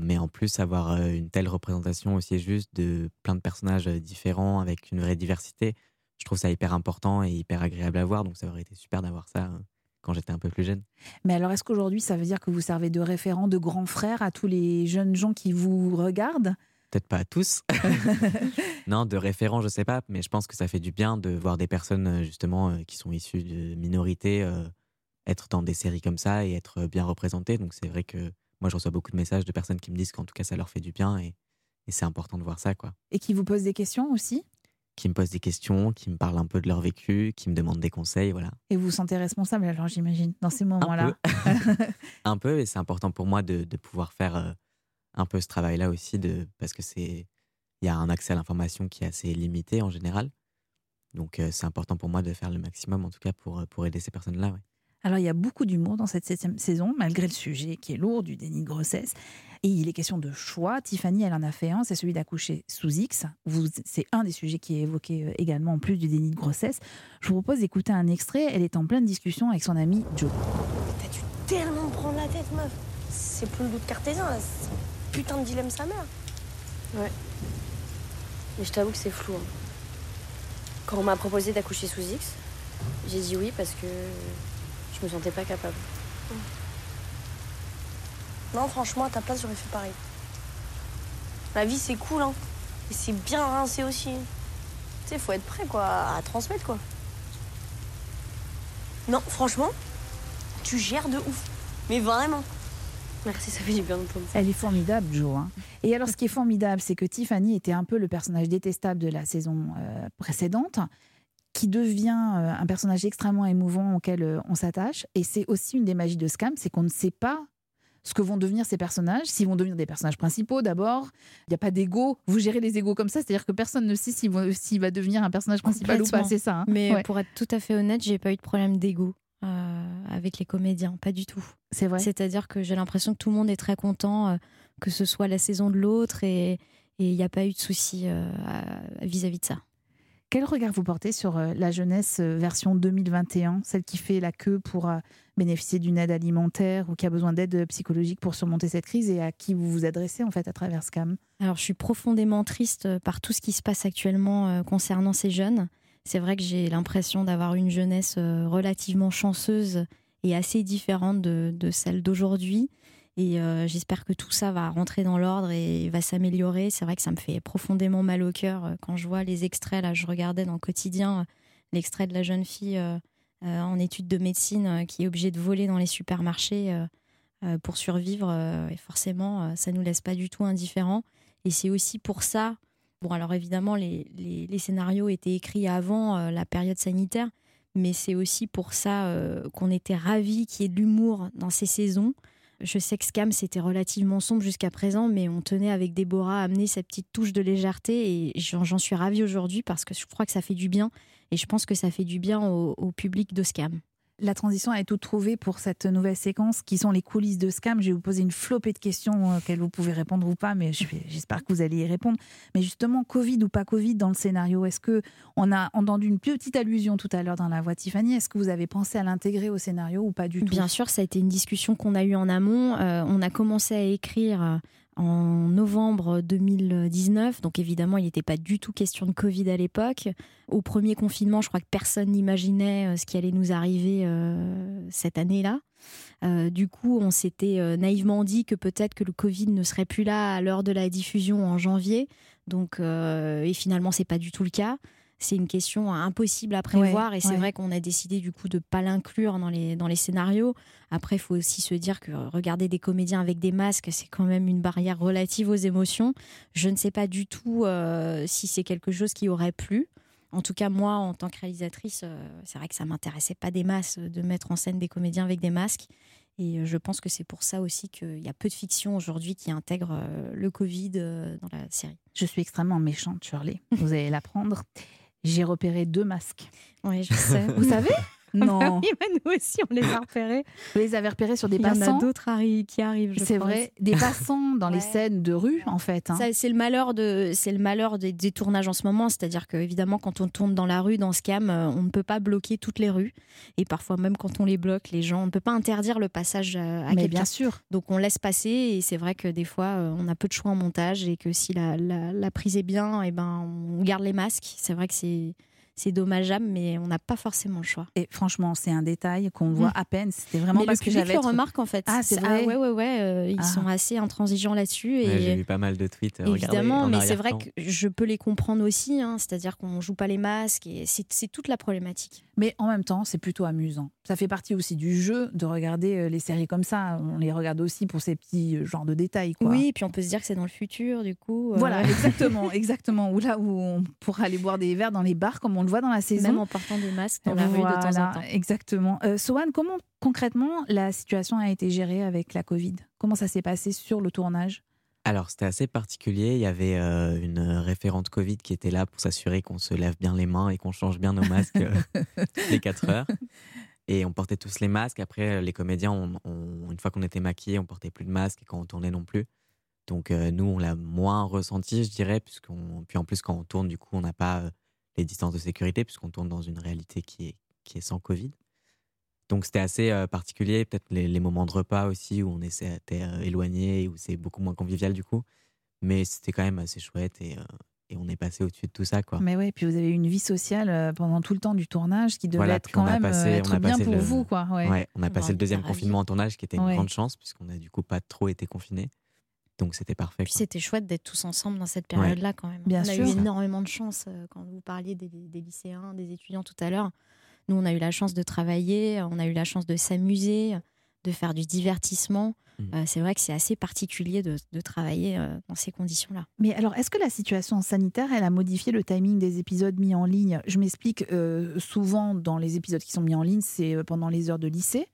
Mais en plus, avoir une telle représentation aussi juste de plein de personnages différents avec une vraie diversité, je trouve ça hyper important et hyper agréable à voir. Donc ça aurait été super d'avoir ça euh, quand j'étais un peu plus jeune. Mais alors, est-ce qu'aujourd'hui, ça veut dire que vous servez de référent, de grand frère à tous les jeunes gens qui vous regardent? Peut-être pas à tous. non, de référent, je sais pas, mais je pense que ça fait du bien de voir des personnes justement qui sont issues de minorités euh, être dans des séries comme ça et être bien représentées. Donc c'est vrai que moi je reçois beaucoup de messages de personnes qui me disent qu'en tout cas ça leur fait du bien et, et c'est important de voir ça quoi. et qui vous posent des questions aussi? Qui me posent des questions, qui me parlent un peu de leur vécu, qui me demandent des conseils, voilà. Et vous vous sentez responsable alors j'imagine dans ces moments-là. Un peu, un peu et c'est important pour moi de, de pouvoir faire euh, un peu ce travail-là aussi, de, parce que c'est il y a un accès à l'information qui est assez limité en général. Donc euh, c'est important pour moi de faire le maximum en tout cas pour, euh, pour aider ces personnes-là. ouais. Alors il y a beaucoup d'humour dans cette septième saison, malgré le sujet qui est lourd du déni de grossesse. Et il est question de choix. Tiffany, elle en a fait un, c'est celui d'accoucher sous X. C'est un des sujets qui est évoqué euh, également en plus du déni de grossesse. Je vous propose d'écouter un extrait. Elle est en pleine discussion avec son ami Joe. T'as dû tellement me prendre la tête, meuf. C'est plus le doute cartésien, là. Putain de dilemme sa mère. Ouais. Mais je t'avoue que c'est flou. hein. Quand on m'a proposé d'accoucher sous X, j'ai dit oui parce que je me sentais pas capable. Non, franchement, à ta place, j'aurais fait pareil. La vie, c'est cool, hein. Et c'est bien rincé aussi. Tu sais, faut être prêt, quoi, à transmettre, quoi. Non, franchement, tu gères de ouf. Mais vraiment. Merci, ça fait du bien d'entendre ça. Elle est formidable, Jo. hein. Et alors, ce qui est formidable, c'est que Tiffany était un peu le personnage détestable de la saison euh, précédente, qui devient euh, un personnage extrêmement émouvant auquel euh, on s'attache. Et c'est aussi une des magies de Scam, c'est qu'on ne sait pas ce que vont devenir ces personnages, s'ils vont devenir des personnages principaux d'abord. Il n'y a pas d'ego. Vous gérez les égos comme ça, c'est-à-dire que personne ne sait s'il va, devenir un personnage principal ou pas, c'est ça hein Mais Ouais, pour être tout à fait honnête, j'ai pas eu de problème d'ego euh, avec les comédiens, pas du tout. c'est vrai. C'est-à-dire que j'ai l'impression que tout le monde est très content, euh, que ce soit la saison de l'autre, et il n'y a pas eu de souci euh, vis-à-vis de ça. Quel regard vous portez sur euh, la jeunesse euh, version 2021, celle qui fait la queue pour euh, bénéficier d'une aide alimentaire ou qui a besoin d'aide psychologique pour surmonter cette crise et à qui vous vous adressez en fait à travers Scam? Alors, je suis profondément triste par tout ce qui se passe actuellement concernant ces jeunes. C'est vrai que j'ai l'impression d'avoir une jeunesse relativement chanceuse et assez différente de celle d'aujourd'hui. Et euh, j'espère que tout ça va rentrer dans l'ordre et va s'améliorer. C'est vrai que ça me fait profondément mal au cœur euh, quand je vois les extraits. Là, je regardais dans le quotidien euh, l'extrait de la jeune fille en études de médecine qui est obligée de voler dans les supermarchés pour survivre. et forcément, ça nous laisse pas du tout indifférents. Et c'est aussi pour ça. Bon, alors évidemment, les, les- les scénarios étaient écrits avant la période sanitaire, mais c'est aussi pour ça qu'on était ravis qu'il y ait de l'humour dans ces saisons. Je sais que Scam, c'était relativement sombre jusqu'à présent, mais on tenait avec Déborah à amener cette petite touche de légèreté et j'en suis ravie aujourd'hui parce que je crois que ça fait du bien et je pense que ça fait du bien au, au public de Scam. La transition est toute trouvée pour cette nouvelle séquence qui sont les coulisses de Scam. Je vais vous poser une flopée de questions euh, auxquelles vous pouvez répondre ou pas, mais j'espère que vous allez y répondre. Mais justement, Covid ou pas Covid dans le scénario, est-ce que on a entendu une petite allusion tout à l'heure dans la voix de Tiffany? Est-ce que vous avez pensé à l'intégrer au scénario ou pas du tout? Bien sûr, ça a été une discussion qu'on a eue en amont. Euh, on a commencé à écrire euh, en novembre 2019, donc évidemment, il n'était pas du tout question de Covid à l'époque. Au premier confinement, je crois que personne n'imaginait euh, ce qui allait nous arriver euh, cette année-là. Euh, du coup, on s'était naïvement dit que peut-être que le Covid ne serait plus là à l'heure de la diffusion en janvier. Donc, et finalement, c'est pas du tout le cas. C'est une question impossible à prévoir et c'est ouais. vrai qu'on a décidé du coup de pas l'inclure dans les, dans les scénarios. Après, il faut aussi se dire que regarder des comédiens avec des masques, c'est quand même une barrière relative aux émotions. Je ne sais pas du tout euh, si c'est quelque chose qui aurait plu. En tout cas, moi, en tant que réalisatrice, euh, c'est vrai que ça m'intéressait pas des masses de mettre en scène des comédiens avec des masques. Et euh, je pense que c'est pour ça aussi qu'il y a peu de fiction aujourd'hui qui intègre euh, le Covid euh, dans la série. Je suis extrêmement méchante, Shirley. Vous allez l'apprendre. J'ai repéré deux masques. Oui, je sais. Vous savez? Non. oui, mais nous aussi, on les a repérés. Vous les avez repérés sur des Il y en a passants d'autres qui arrivent. C'est vrai, des passants dans les scènes de rue, en fait. hein. C'est le malheur de, c'est le malheur des, des tournages en ce moment, c'est-à-dire que évidemment quand on tourne dans la rue, dans Scam, euh, on ne peut pas bloquer toutes les rues, et parfois même quand on les bloque, les gens, on ne peut pas interdire le passage euh, à quelqu'un. bien sûr. Donc on laisse passer, et c'est vrai que des fois euh, on a peu de choix en montage, et que si la, la, la prise est bien, et ben on garde les masques. C'est vrai que c'est c'est dommageable, mais on n'a pas forcément le choix. Et franchement, c'est un détail qu'on voit Mm. à peine. C'était vraiment mais parce le que j'avais le trop- remarque en fait. Ah, c'est vrai ouais, ouais, ouais. euh, ils Ah. sont assez intransigeants là-dessus. Ouais, J'ai vu pas mal de tweets. euh, évidemment, en mais c'est vrai que je peux les comprendre aussi. hein, C'est-à-dire qu'on joue pas les masques et c'est toute la problématique. Mais en même temps, c'est plutôt amusant. Ça fait partie aussi du jeu de regarder euh, les séries comme ça. On les regarde aussi pour ces petits euh, genres de détails. Quoi. Oui, et puis on peut se dire que c'est dans le futur, du coup. euh, Voilà, exactement, exactement. Ou là où on pourra aller boire des verres dans les bars, comme on le voit dans la saison. Même en portant des masques dans la rue de temps Voilà, en temps. Exactement. Euh, Sohan, comment concrètement la situation a été gérée avec la Covid? Comment ça s'est passé sur le tournage? Alors, c'était assez particulier. Il y avait euh, une référente Covid qui était là pour s'assurer qu'on se lève bien les mains et qu'on change bien nos masques euh, toutes les 4 heures. Et on portait tous les masques. Après, les comédiens, on- on- une fois qu'on était maquillés, on portait plus de masques et quand on tournait non plus. Donc, euh, nous, on l'a moins ressenti, je dirais. Puisqu'on... Puis en plus, quand on tourne, du coup, on n'a pas euh, les distances de sécurité puisqu'on tourne dans une réalité qui est, qui est sans Covid. Donc, c'était assez euh, particulier. Peut-être les, les moments de repas aussi où on essaie- était euh, éloigné, où c'est beaucoup moins convivial du coup. Mais c'était quand même assez chouette et, euh, et on est passé au-dessus de tout ça. Quoi. Mais oui, puis vous avez eu une vie sociale euh, pendant tout le temps du tournage, qui devait Voilà, être quand même passé- être bien pour le- vous, quoi. Ouais. Ouais, on a passé le deuxième confinement en tournage qui était une Ouais. grande chance puisqu'on a du coup pas trop été confinés. Donc c'était parfait. Puis c'était chouette d'être tous ensemble dans cette période-là quand même. Bien on a sûr. eu énormément de chance euh, quand vous parliez des, des lycéens, des étudiants tout à l'heure. Nous, on a eu la chance de travailler, on a eu la chance de s'amuser, de faire du divertissement. Mhm. Euh, c'est vrai que c'est assez particulier de, de travailler euh, dans ces conditions-là. Mais alors, est-ce que la situation sanitaire, elle a modifié le timing des épisodes mis en ligne? Je m'explique, euh, souvent dans les épisodes qui sont mis en ligne, c'est pendant les heures de lycée.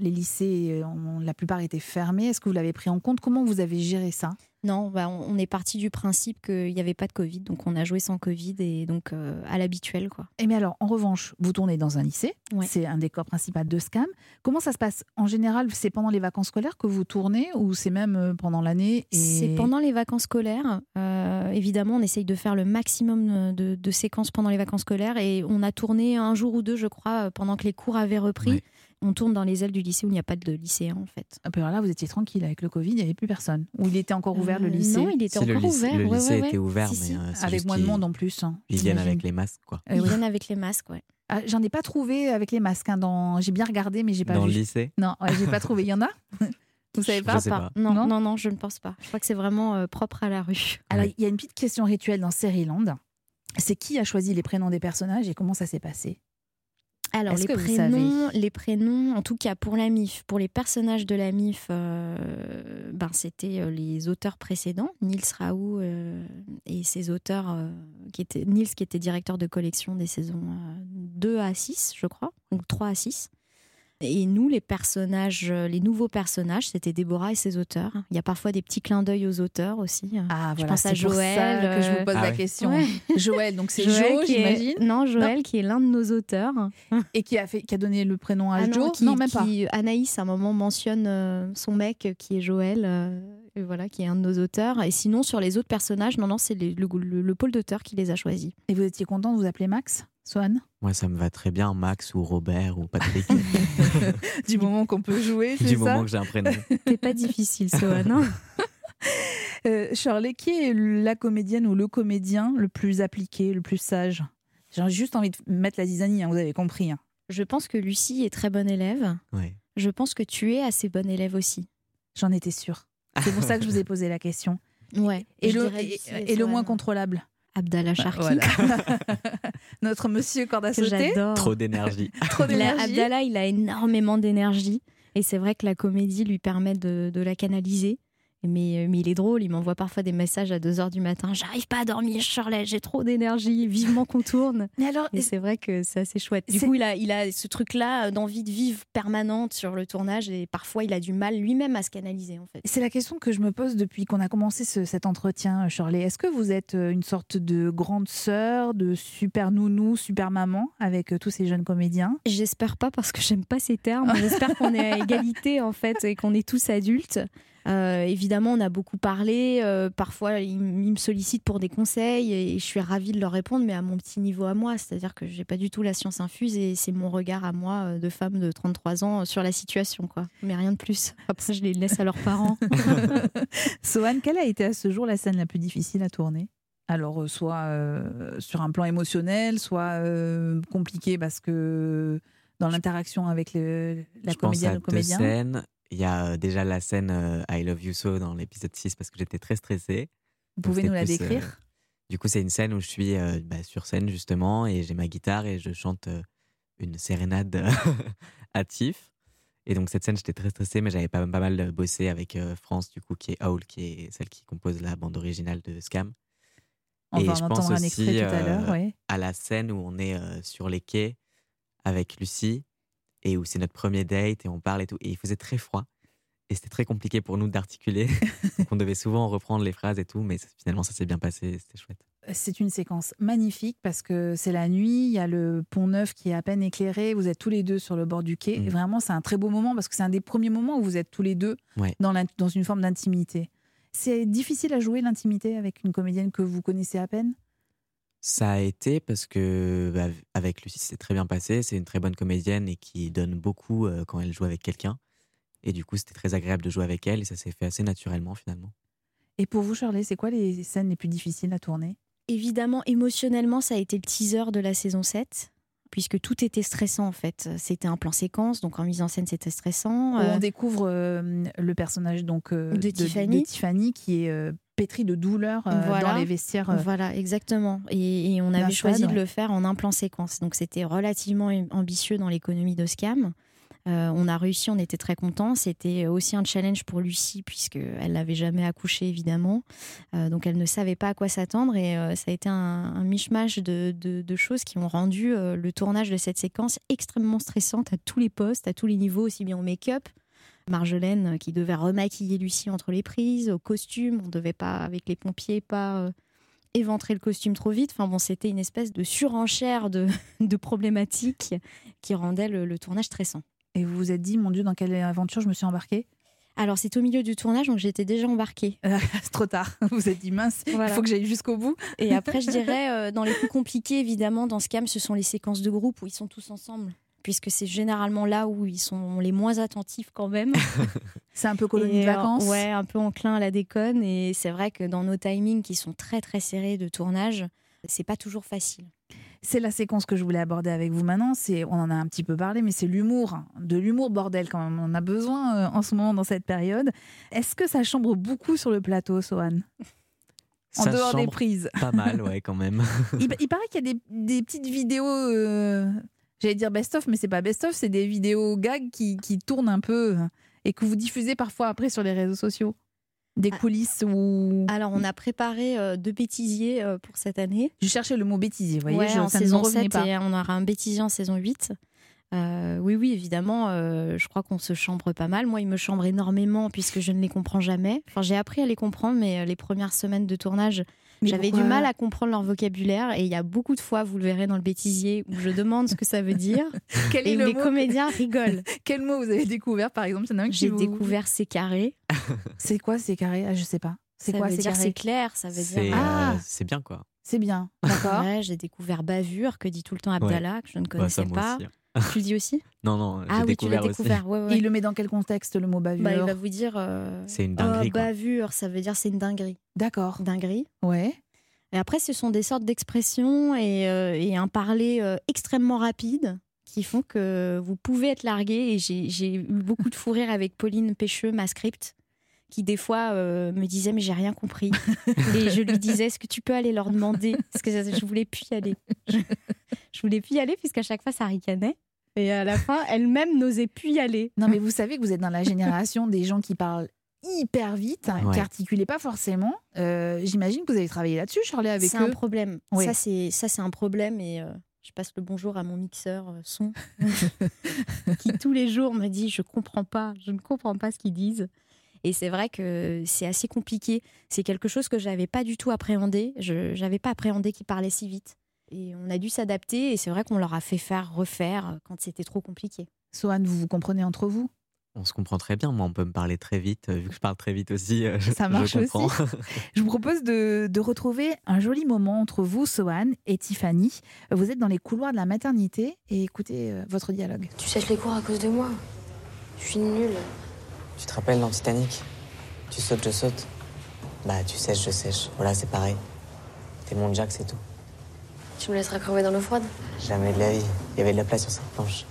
Les lycées, euh, ont- la plupart étaient fermés. Est-ce que vous l'avez pris en compte? Comment vous avez géré ça? Non, bah, on, on est parti du principe qu'il n'y avait pas de Covid, donc on a joué sans Covid et donc euh, à l'habituel. quoi. Et mais alors, en revanche, vous tournez dans un lycée, Ouais. c'est un décor principal de Scam. Comment ça se passe? En général, c'est pendant les vacances scolaires que vous tournez ou c'est même euh, pendant l'année et... C'est pendant les vacances scolaires. Euh, évidemment, on essaye de faire le maximum de, de séquences pendant les vacances scolaires et on a tourné un jour ou deux, je crois, pendant que les cours avaient repris. Ouais. On tourne dans les ailes du lycée où il n'y a pas de lycéens en fait. Ah, alors là, vous étiez tranquille avec le Covid, il n'y avait plus personne. Ou il était encore ouvert le Euh, lycée Non, il était le encore ouvert. le ouais, lycée ouais, ouais. était ouvert, Si, mais si. euh, c'est Avec moins de monde en plus. hein, Ils viennent avec les masques, quoi. Ils oui. viennent avec les masques, ouais. Ah, J'en ai pas trouvé avec les masques. hein, dans... J'ai bien regardé, mais j'ai pas Dans le vu. lycée Non, ouais, j'ai pas trouvé. Il y en a Vous savez Je pas sais pas. Non, Non non, non, je ne pense pas. Je crois que c'est vraiment euh, propre à la rue. Alors, Ouais. il y a une petite question rituelle dans Seriland. C'est qui a choisi les prénoms des personnages et comment ça s'est passé? Alors, les prénoms, les prénoms, en tout cas pour la MIF, pour les personnages de la MIF, euh, ben, c'était euh, les auteurs précédents, Niels Raoult euh, et ses auteurs, euh, qui étaient, Niels qui était directeur de collection des saisons euh, 2 à 6, je crois, ou 3 à 6. Et nous, les personnages, euh, les nouveaux personnages, c'était Déborah et ses auteurs. Il y a parfois des petits clins d'œil aux auteurs aussi. Ah, Je voilà, pense à pour Joël, ça que je vous pose euh, Ah la question. Ouais. Joël, donc c'est Joël Jo, j'imagine, Non, Joël qui est l'un de nos auteurs. et qui a, fait, qui a donné le prénom à Ah Jo. non, qui- non, même pas. Anaïs, à un moment, mentionne euh, son mec euh, qui est Joël, euh, et voilà, qui est un de nos auteurs. Et sinon, sur les autres personnages, non, non, c'est le- le pôle d'auteur qui les a choisis. Et vous étiez content de vous appeler Max? Swan Moi, ça me va très bien, Max ou Robert ou Patrick. Du moment qu'on peut jouer, c'est du ça moment que j'ai un prénom. C'est pas difficile, Sohan. hein Euh, Shirley, qui est la comédienne ou le comédien le plus appliqué, le plus sage? J'ai juste envie de mettre la zizanie, hein, vous avez compris. hein. Je pense que Lucie est très bonne élève. Ouais. Je pense que tu es assez bonne élève aussi. J'en étais sûre. C'est pour ça que je vous ai posé la question. Ouais. Et, le, et, le moins contrôlable? Abdallah Sharki. Voilà. Notre monsieur corde à que sauter. j'adore. Trop d'énergie. Trop Il a- d'énergie. Abdallah, il a énormément d'énergie. Et c'est vrai que la comédie lui permet de, de la canaliser. Mais, mais il est drôle, il m'envoie parfois des messages à 2h du matin. J'arrive pas à dormir, Shirley, j'ai trop d'énergie, vivement qu'on tourne. Mais alors, Et c'est vrai que c'est assez chouette. Du coup, il a, il a ce truc-là d'envie de vivre permanente sur le tournage et parfois il a du mal lui-même à se canaliser en fait. c'est la question que je me pose depuis qu'on a commencé ce- cet entretien, Shirley. Est-ce que vous êtes euh, une sorte de grande sœur, de super nounou, super maman avec euh, tous ces jeunes comédiens? J'espère pas parce que j'aime pas ces termes. J'espère qu'on est à égalité en fait et qu'on est tous adultes. Euh, évidemment, on a beaucoup parlé. euh, parfois, ils, me sollicitent pour des conseils et je suis ravie de leur répondre, mais à mon petit niveau à moi. C'est-à-dire que j'ai pas du tout la science infuse et c'est mon regard à moi euh, de femme de 33 ans sur la situation, quoi. Mais rien de plus. Après, je les laisse à leurs parents. Sohan, quelle a été à ce jour la scène la plus difficile à tourner? Alors, soit euh, sur un plan émotionnel, soit euh, compliqué parce que dans l'interaction avec le, la je pense comédienne à ou le comédien. deux scènes. Il y a déjà la scène I Love You So dans l'épisode 6 parce que j'étais très stressée. Vous pouvez nous la plus, décrire? Du coup, c'est une scène où je suis bah, sur scène justement et j'ai ma guitare et je chante une sérénade à Tiff. Et donc cette scène, j'étais très stressée, mais j'avais pas, pas mal bossé avec France, du coup, qui est Howl, qui est celle qui compose la bande originale de Scam. On et va je en pense entendre un aussi, extrait tout à l'heure. euh, ouais. À la scène où on est euh, sur les quais avec Lucie et où c'est notre premier date et on parle et tout. Et il faisait très froid. Et c'était très compliqué pour nous d'articuler. donc on devait souvent reprendre les phrases et tout, mais finalement ça s'est bien passé, c'était chouette. C'est une séquence magnifique parce que c'est la nuit, il y a le pont neuf qui est à peine éclairé, vous êtes tous les deux sur le bord du quai. Mm. Et vraiment, c'est un très beau moment parce que c'est un des premiers moments où vous êtes tous les deux Ouais. dans, dans une forme d'intimité. C'est difficile à jouer l'intimité avec une comédienne que vous connaissez à peine? Ça a été parce que bah, avec Lucie, c'est très bien passé. C'est une très bonne comédienne et qui donne beaucoup euh, quand elle joue avec quelqu'un. Et du coup, c'était très agréable de jouer avec elle et ça s'est fait assez naturellement finalement. Et pour vous, Shirley, c'est quoi les scènes les plus difficiles à tourner? Évidemment, émotionnellement, ça a été le teaser de la saison 7, puisque tout était stressant en fait. C'était un plan séquence, donc en mise en scène, c'était stressant. Où Euh, on découvre euh, le personnage donc euh, De Tiffany. de Tiffany qui est pétri de douleur Voilà. dans les vestiaires. Voilà, exactement. Et, et on avait choisi de le faire en un plan séquence. Donc c'était relativement ambitieux dans l'économie de Scam. Euh, on a réussi, on était très contents. C'était aussi un challenge pour Lucie, puisqu'elle n'avait jamais accouché, évidemment. Euh, donc elle ne savait pas à quoi s'attendre. Et euh, ça a été un, un mishmash de, choses qui ont rendu le tournage de cette séquence extrêmement stressante à tous les postes, à tous les niveaux, aussi bien au make-up. Marjolaine qui devait remaquiller Lucie entre les prises, au costume, on devait pas, avec les pompiers, pas éventrer le costume trop vite. Enfin bon, c'était une espèce de surenchère de, problématiques qui rendait le tournage stressant. Et vous vous êtes dit, mon Dieu, dans quelle aventure je me suis embarquée? Alors c'est au milieu du tournage, donc j'étais déjà embarquée. C'est trop tard. Vous vous êtes dit, mince, Voilà. il faut que j'aille jusqu'au bout. Et après, je dirais, euh, dans les plus compliqués, évidemment, dans ce cam, ce sont les séquences de groupe où ils sont tous ensemble. Puisque c'est généralement là où ils sont les moins attentifs quand même. C'est un peu colonie Et, de vacances. ouais, un peu enclin à la déconne. Et c'est vrai que dans nos timings qui sont très très serrés de tournage, c'est pas toujours facile. C'est la séquence que je voulais aborder avec vous maintenant. C'est, on en a un petit peu parlé, mais c'est l'humour, de l'humour bordel quand même. On a besoin euh, en ce moment dans cette période. Est-ce que ça chambre beaucoup sur le plateau, Sohan? En Ça dehors des prises. Pas mal, ouais, quand même. il, il paraît qu'il y a des, des petites vidéos. euh, J'allais dire best-of, mais c'est pas best-of, c'est des vidéos gags qui, qui tournent un peu euh, et que vous diffusez parfois après sur les réseaux sociaux. Des Ah. coulisses ou. Alors, on a préparé euh, deux bêtisiers euh, pour cette année. Je cherchais le mot bêtisier, vous voyez, Ouais, je- en ça saison revenait 7 pas. et on aura un bêtisier en saison 8. Euh, oui, oui, évidemment, je crois qu'on se chambre pas mal. Moi, il me chambre énormément puisque je ne les comprends jamais. Enfin, j'ai appris à les comprendre, mais les premières semaines de tournage, j'avais du mal à comprendre leur vocabulaire. Et il y a beaucoup de fois, vous le verrez dans le bêtisier, où je demande ce que ça veut dire. Quel est et le les mot comédiens rigolent. Quel mot vous avez découvert, par exemple? J'ai vous- découvert c'est carré. C'est quoi c'est carré? Ah, Je sais pas. C'est Ça quoi veut c'est dire carré? c'est clair. Ça veut C'est dire. euh, Ah. c'est bien quoi. C'est bien, d'accord. Ouais, j'ai découvert bavure que dit tout le temps Abdallah, que je ne Ouais, connaissais pas. aussi. hein. Tu le dis aussi? Non, non, j'ai Ah oui, tu l'as découvert aussi. découvert. Ouais, Et il le met dans quel contexte le mot bavure? Bah, il va vous dire. euh, C'est une dinguerie, quoi. bavure, ça veut dire c'est une dinguerie. D'accord. Dinguerie. Ouais. Et après, ce sont des sortes d'expressions et, euh, et un parler euh, extrêmement rapide qui font que vous pouvez être largué. Et j'ai j'ai eu beaucoup de fou rire avec Pauline Pêcheux, ma script, qui des fois euh, me disait mais j'ai rien compris. et je lui disais est-ce que tu peux aller leur demander? Parce que je voulais plus y aller. Je, je voulais plus y aller puisqu'à chaque fois ça ricanait. Et à la fin, elle-même n'osait plus y aller. Non, mais vous savez que vous êtes dans la génération des gens qui parlent hyper vite, Ouais. qui articulaient pas forcément. Euh, J'imagine que vous avez travaillé là-dessus, Charlie, avec C'est eux. un problème. Oui. Ça, c'est ça, c'est un problème et euh, je passe le bonjour à mon mixeur son qui tous les jours me dit je comprends pas, je ne comprends pas ce qu'ils disent. Et c'est vrai que c'est assez compliqué. C'est quelque chose que j'avais pas du tout appréhendé. Je j'avais pas appréhendé qu'ils parlaient si vite. Et on a dû s'adapter. Et c'est vrai qu'on leur a fait faire refaire euh, quand c'était trop compliqué. Sohan, vous vous comprenez entre vous? On se comprend très bien. Moi, on peut me parler très vite. euh, Vu que je parle très vite aussi, euh, je, Ça je marche comprends. Je vous propose de, de retrouver un joli moment entre vous, Sohan, et Tiffany. Vous êtes dans les couloirs de la maternité et écoutez votre dialogue. Tu sèches les cours à cause de moi. Je suis nulle. Tu te rappelles dans Titanic Tu sautes, je saute. Bah, tu sèches, je sèche. Voilà, c'est pareil. T'es mon Jack, c'est tout. Tu me laisseras crever dans l'eau froide? Jamais de la vie. Il y avait de la place sur cette planche.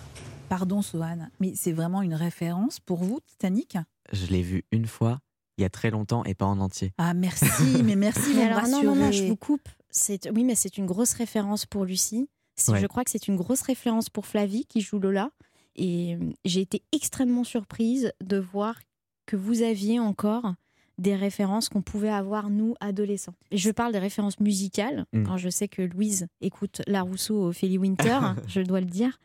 Pardon, Sohan, mais c'est vraiment une référence pour vous, Titanic? Je l'ai vu une fois, il y a très longtemps et pas en entier. Ah, merci, mais merci, Mais alors, non, non, non, je vous coupe. C'est- Oui, mais c'est une grosse référence pour Lucie. Ouais. Je crois que c'est une grosse référence pour Flavie qui joue Lola. Et euh, j'ai été extrêmement surprise de voir que vous aviez encore des références qu'on pouvait avoir, nous, adolescents. Et je parle des références musicales, Mm. quand je sais que Louise écoute La Rousseau, Ophélie Winter, je dois le dire.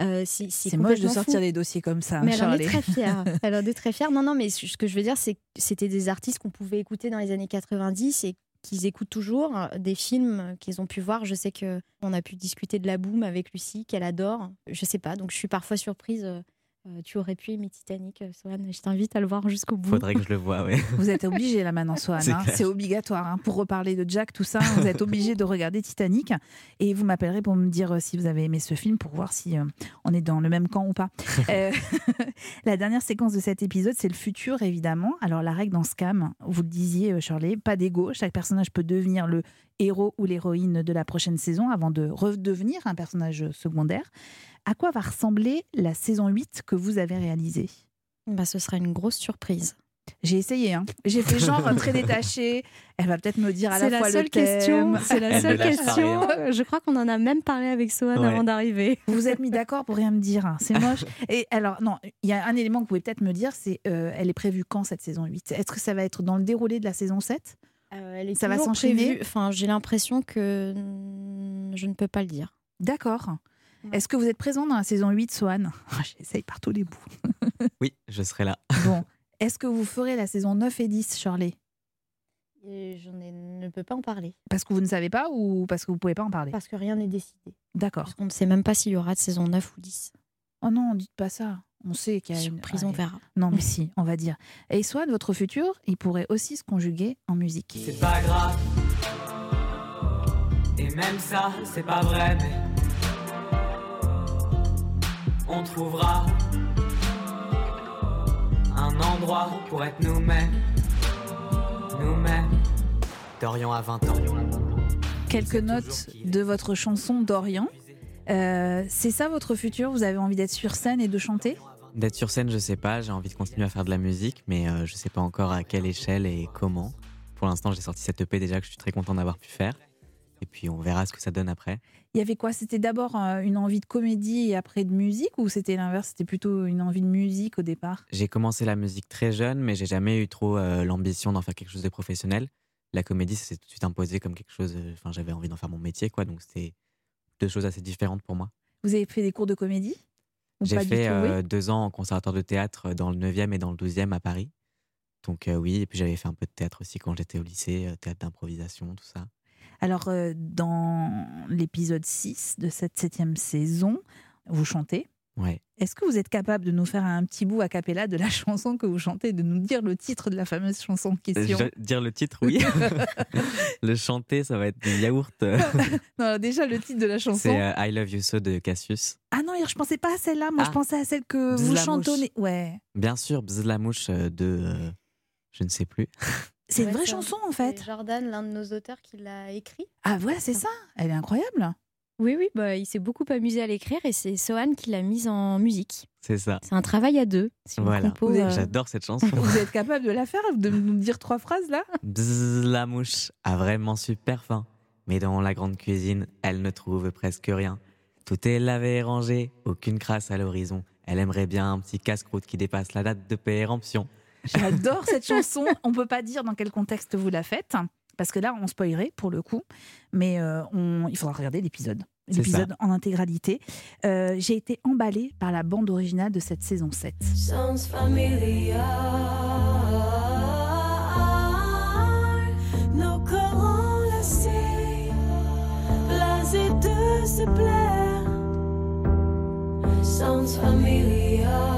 Euh, c'est C'est moche de sortir fou. des dossiers comme ça, Mais elle en Charlie. est très fière. Elle en est très fière. Non, non, mais ce que je veux dire, c'est que c'était des artistes qu'on pouvait écouter dans les années 90 et qu'ils écoutent toujours, euh, des films qu'ils ont pu voir. Je sais que on a pu discuter de la boom avec Lucie, qu'elle adore. Je sais pas, donc je suis parfois surprise. Euh, tu aurais pu aimer Titanic, euh, Sohan. Je t'invite à le voir jusqu'au bout. Faudrait que je le voie, ouais. Vous êtes obligé là maintenant, Swan. C'est hein. C'est obligatoire. hein. Pour reparler de Jack, tout ça, vous êtes obligé de regarder Titanic. Et vous m'appellerez pour me dire euh, si vous avez aimé ce film, pour voir si euh, on est dans le même camp ou pas. Euh, la dernière séquence de cet épisode, c'est le futur, évidemment. Alors, la règle dans Scam, vous le disiez, Shirley, pas d'ego. Chaque personnage peut devenir le héros ou l'héroïne de la prochaine saison avant de redevenir un personnage secondaire. À quoi va ressembler la saison 8 que vous avez réalisée? Bah, ce sera une grosse surprise. j'ai essayé, hein. j'ai fait genre très détaché. Elle va peut-être me dire à C'est la la fois seule le thème. question. C'est la seule question. Je crois qu'on en a même parlé avec Sohan Ouais. avant d'arriver. Vous vous êtes mis d'accord pour rien me dire. hein. C'est moche. Et alors, non, il y a un élément que vous pouvez peut-être me dire, c'est euh, elle est prévue quand cette saison 8 Est-ce que ça va être dans le déroulé de la saison 7 Euh, elle est Ça va s'enchaîner. Enfin, j'ai l'impression que je ne peux pas le dire. D'accord. Ouais. Est-ce que vous êtes présent dans la saison 8, Swan? Ah, J'essaye par tous les bouts. Oui, je serai là. Bon. Est-ce que vous ferez la saison 9 et 10, Shirley? Et je ne peux pas en parler Parce que vous ne savez pas ou parce que vous ne pouvez pas en parler? Parce que rien n'est décidé. D'accord. Parce qu'on ne sait même pas s'il y aura de saison 9 ou 10. Oh non, dites pas ça. On sait qu'il y a une. Surprise, on Allez. verra. Non, mais si, on va dire. Et Swan, votre futur, il pourrait aussi se conjuguer en musique. C'est pas grave. Et même ça, c'est pas vrai, mais. On trouvera un endroit pour être nous-mêmes. Nous-mêmes. Dorian a 20 ans. quelques notes de votre chanson d'Orient. Euh, c'est ça votre futur? Vous avez envie d'être sur scène et de chanter? D'être sur scène, je sais pas. J'ai envie de continuer à faire de la musique, mais euh, je sais pas encore à quelle échelle et comment. Pour l'instant, j'ai sorti cette EP déjà que je suis très content d'avoir pu faire. Et puis, on verra ce que ça donne après. Il y avait quoi? C'était d'abord euh, une envie de comédie et après de musique ou c'était l'inverse? C'était plutôt une envie de musique au départ? J'ai commencé la musique très jeune, mais j'ai jamais eu trop euh, l'ambition d'en faire quelque chose de professionnel. La comédie, ça s'est tout de suite imposé comme quelque chose. euh, Enfin, j'avais envie d'en faire mon métier, quoi. Donc, c'était deux choses assez différentes pour moi. Vous avez fait des cours de comédie? J'ai fait tout, oui deux ans en conservatoire de théâtre dans le 9e et dans le 12e à Paris. Donc, euh, oui. Et puis, j'avais fait un peu de théâtre aussi quand j'étais au lycée, euh, théâtre d'improvisation, tout ça. Alors, euh, dans l'épisode 6 de cette septième saison, vous chantez. Ouais. Est-ce que vous êtes capable de nous faire un petit bout a cappella de la chanson que vous chantez, de nous dire le titre de la fameuse chanson en question? Je- dire le titre, oui. le chanter, ça va être du yaourt. Non, déjà le titre de la chanson. C'est euh, I Love You So de Cassius. Ah non, je pensais pas à celle-là. Moi, Ah. je pensais à celle que Bzz vous chantonnez. Ouais. Bien sûr, Bzz la mouche euh, de. euh, je ne sais plus. C'est une vraie chanson en fait. Jordan, l'un de nos auteurs, qui l'a écrit. Ah voilà, c'est ça. Elle est incroyable. Oui, oui, bah, il s'est beaucoup amusé à l'écrire et c'est Sohan qui l'a mise en musique. C'est ça. C'est un travail à deux. C'est une Voilà. euh, J'adore cette chanson. Vous êtes capable de la faire, de nous dire trois phrases là? Bzz la mouche a vraiment super faim. Mais dans la grande cuisine, elle ne trouve presque rien. Tout est lavé et rangé, aucune crasse à l'horizon. Elle aimerait bien un petit casse-croûte qui dépasse la date de péremption. J'adore cette chanson. On peut pas dire dans quel contexte vous la faites, parce que là, on spoilerait pour le coup. Mais euh, on... il faudra regarder l'épisode. L'épisode en intégralité. Euh, J'ai été emballée par la bande originale de cette saison 7. Sounds familiar. Nos corps enlacés, blasés de se plaire. Sounds familiar.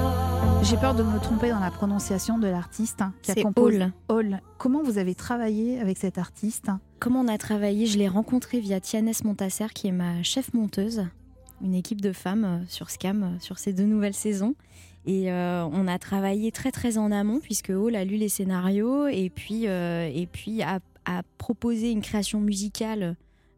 J'ai peur de me tromper dans la prononciation de l'artiste hein, qui a composé Hall. Hall. Comment vous avez travaillé avec cet artiste Comment on a travaillé Je l'ai rencontré via Tianès Montasser, qui est ma chef monteuse, une équipe de femmes euh, sur Scam, euh, sur ces deux nouvelles saisons. Et euh, on a travaillé très très en amont, puisque Hall a lu les scénarios, et puis, euh, et puis a, à proposer une création musicale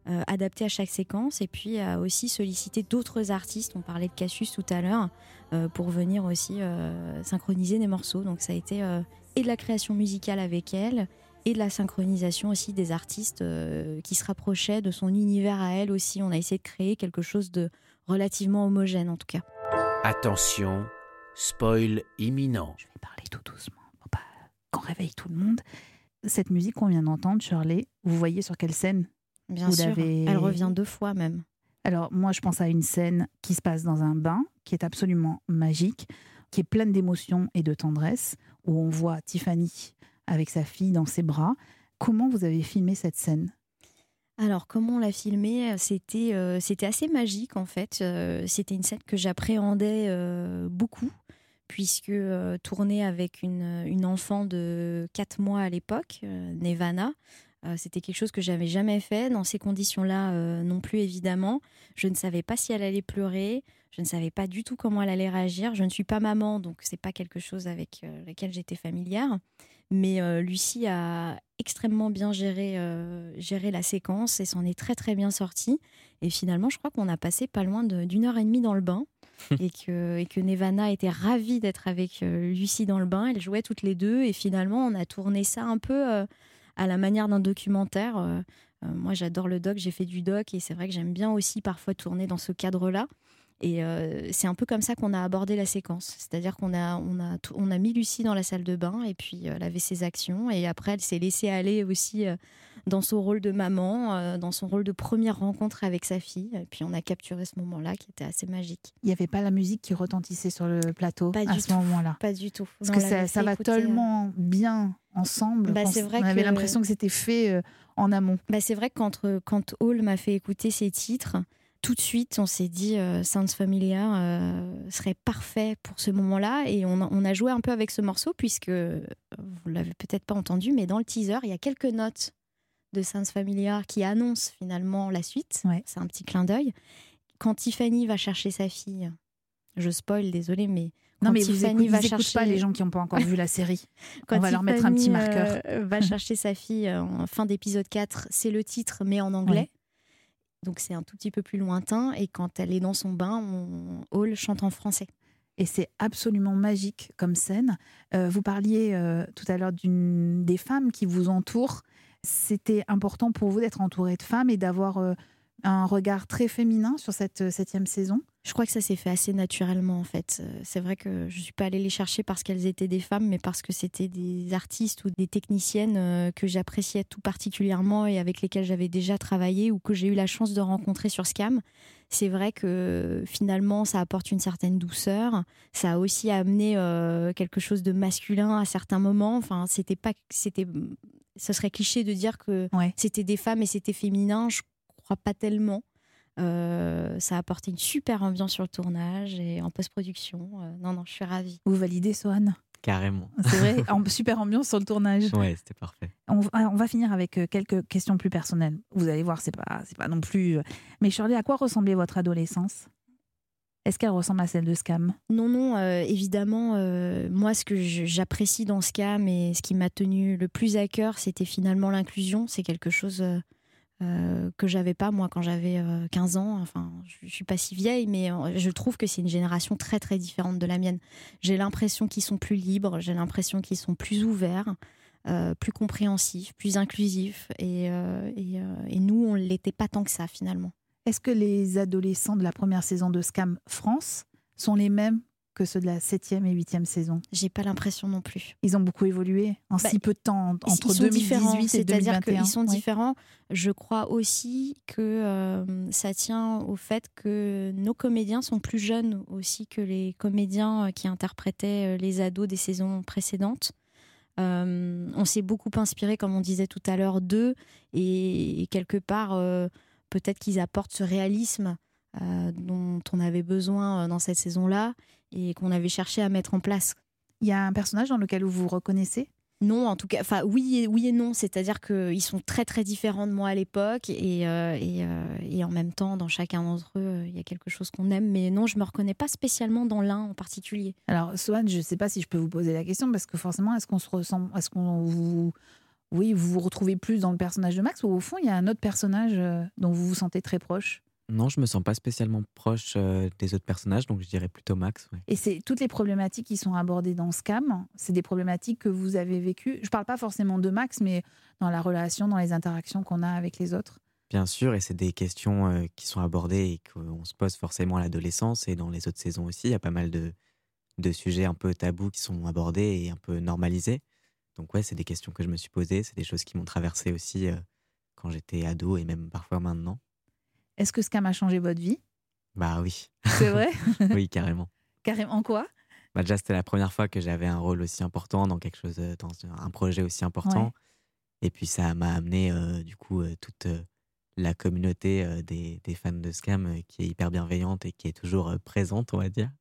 euh, adaptée à chaque séquence et puis à aussi solliciter d'autres artistes. On parlait de Cassius tout à l'heure euh, pour venir aussi euh, synchroniser des morceaux. Donc ça a été euh, et de la création musicale avec elle et de la synchronisation aussi des artistes euh, qui se rapprochaient de son univers à elle aussi. On a essayé de créer quelque chose de relativement homogène en tout cas. Attention, spoil imminent. Je vais parler tout doucement pour pas qu'on réveille tout le monde. Cette musique qu'on vient d'entendre, Shirley, vous voyez sur quelle scène? Bien Vous sûr, elle revient deux fois même. Alors moi, je pense à une scène qui se passe dans un bain, qui est absolument magique, qui est pleine d'émotions et de tendresse, où on voit Tiffany avec sa fille dans ses bras. Comment vous avez filmé cette scène? Alors, comment on l'a filmé C'était euh, c'était assez magique en fait. Euh, C'était une scène que j'appréhendais euh, beaucoup, puisque tournée avec une, une enfant de 4 mois à l'époque, Nevana, euh, c'était quelque chose que j'avais jamais fait. Dans ces conditions-là, euh, non plus évidemment. Je ne savais pas si elle allait pleurer. Je ne savais pas du tout comment elle allait réagir. Je ne suis pas maman, donc c'est pas quelque chose avec euh, laquelle j'étais familière. Mais euh, Lucie a extrêmement bien géré, géré la séquence et s'en est très très bien sortie. Et finalement, je crois qu'on a passé pas loin d'une heure et demie dans le bain et, que, et que Nevana était ravie d'être avec Lucie dans le bain. Elles jouaient toutes les deux et finalement, on a tourné ça un peu à la manière d'un documentaire. Euh, euh, moi, j'adore le doc, j'ai fait du doc et c'est vrai que j'aime bien aussi parfois tourner dans ce cadre-là. Et euh, c'est un peu comme ça qu'on a abordé la séquence. C'est-à-dire qu'on a, on a, t- on a mis Lucie dans la salle de bain et puis euh, elle avait ses actions. Et après, elle s'est laissée aller aussi euh, dans son rôle de maman, dans son rôle de première rencontre avec sa fille. Et puis on a capturé ce moment-là qui était assez magique. Il n'y avait pas la musique qui retentissait sur le plateau Pas à ce tout. moment-là? Pas du tout. Parce On que ça, ça va euh, tellement bien ensemble. Bah, c'est vrai on avait que- l'impression que c'était fait en amont. Bah, c'est vrai que quand, quand Hall m'a fait écouter ces titres, tout de suite, on s'est dit euh, Sounds Familiar euh, serait parfait pour ce moment-là. Et on a, on a joué un peu avec ce morceau, puisque vous l'avez peut-être pas entendu, mais dans le teaser, il y a quelques notes de Sounds Familiar qui annoncent finalement la suite. C'est un petit clin d'œil. Quand Tiffany va chercher sa fille, je spoil, désolé, mais. Non, quand mais vous Tiffany écoutez, va ils chercher... pas les gens qui n'ont pas encore vu la série. Quand On va leur mettre un petit marqueur. euh, va chercher sa fille en fin d'épisode 4, c'est le titre, mais en anglais. Ouais. Donc c'est un tout petit peu plus lointain. Et quand elle est dans son bain, on... Hall chante en français. Et c'est absolument magique comme scène. Euh, vous parliez euh, tout à l'heure des femmes qui vous entourent. C'était important pour vous d'être entouré de femmes et d'avoir euh, un regard très féminin sur cette septième saison? Je crois que ça s'est fait assez naturellement en fait. Euh, C'est vrai que je suis pas allée les chercher parce qu'elles étaient des femmes, mais parce que c'était des artistes ou des techniciennes euh, que j'appréciais tout particulièrement et avec lesquelles j'avais déjà travaillé ou que j'ai eu la chance de rencontrer sur Scam. C'est vrai que finalement ça apporte une certaine douceur. Ça a aussi amené euh, quelque chose de masculin à certains moments. Enfin, c'était pas, c'était, ce serait cliché de dire que c'était des femmes et c'était féminin. Je crois pas tellement. Euh, ça a apporté une super ambiance sur le tournage et en post-production. Euh, non, non, je suis ravie. Vous validez, Sohan Carrément. C'est vrai, en super ambiance sur le tournage. Ouais, c'était parfait. On, va- on va finir avec euh, quelques questions plus personnelles. Vous allez voir, c'est pas, c'est pas non plus. Mais Shirley, à quoi ressemblait votre adolescence? Est-ce qu'elle ressemble à celle de Scam? Non, non, euh, évidemment, euh, moi, ce que j'apprécie dans ce cas, mais ce qui m'a tenu le plus à cœur, c'était finalement l'inclusion. C'est quelque chose euh, euh, que j'avais pas, moi, quand j'avais euh, 15 ans. Enfin, je, suis pas si vieille, mais euh, je trouve que c'est une génération très, très différente de la mienne. J'ai l'impression qu'ils sont plus libres, j'ai l'impression qu'ils sont plus ouverts. euh, plus compréhensifs, plus inclusifs, et, euh, et, euh, et nous, on l'était pas tant que ça finalement. Est-ce que les adolescents de la première saison de Scam France sont les mêmes que ceux de la septième et huitième saison J'ai pas l'impression non plus. Ils ont beaucoup évolué en Bah, si peu de temps, en- entre ils sont différents, 2018 et c'est-à-dire 2021. qu'ils sont Oui. différents. Je crois aussi que euh, ça tient au fait que nos comédiens sont plus jeunes aussi que les comédiens euh, qui interprétaient euh, les ados des saisons précédentes. Euh, on s'est beaucoup inspiré, comme on disait tout à l'heure, d'eux et, et quelque part, euh, peut-être qu'ils apportent ce réalisme euh, dont on avait besoin dans cette saison-là et qu'on avait cherché à mettre en place. Il y a un personnage dans lequel vous vous reconnaissez? Non, en tout cas, enfin oui et, oui et non, c'est-à-dire qu'ils sont très très différents de moi à l'époque et, euh, et, euh, et en même temps, dans chacun d'entre eux, euh, il y a quelque chose qu'on aime, mais non, je me reconnais pas spécialement dans l'un en particulier. Alors, Swan, je ne sais pas si je peux vous poser la question parce que forcément, est-ce qu'on se ressemble, est-ce qu'on vous, oui, vous vous retrouvez plus dans le personnage de Max ou au fond, il y a un autre personnage dont vous vous sentez très proche? Non, je me sens pas spécialement proche euh, des autres personnages, donc je dirais plutôt Max. ouais. Et c'est toutes les problématiques qui sont abordées dans Scam, c'est des problématiques que vous avez vécues. Je parle pas forcément de Max, mais dans la relation, dans les interactions qu'on a avec les autres. Bien sûr, et c'est des questions euh, qui sont abordées et qu'on se pose forcément à l'adolescence et dans les autres saisons aussi. Il y a pas mal de, de sujets un peu tabous qui sont abordés et un peu normalisés. Donc ouais, c'est des questions que je me suis posées, c'est des choses qui m'ont traversé aussi euh, quand j'étais ado et même parfois maintenant. Est-ce que Scam a changé votre vie? Bah oui. C'est vrai? Oui, carrément. Carrément en quoi? Bah déjà, c'était la première fois que j'avais un rôle aussi important dans quelque chose, euh, dans un projet aussi important. Ouais. Et puis ça m'a amené euh, du coup euh, toute euh, la communauté des, des fans de Scam qui est hyper bienveillante et qui est toujours présente, on va dire.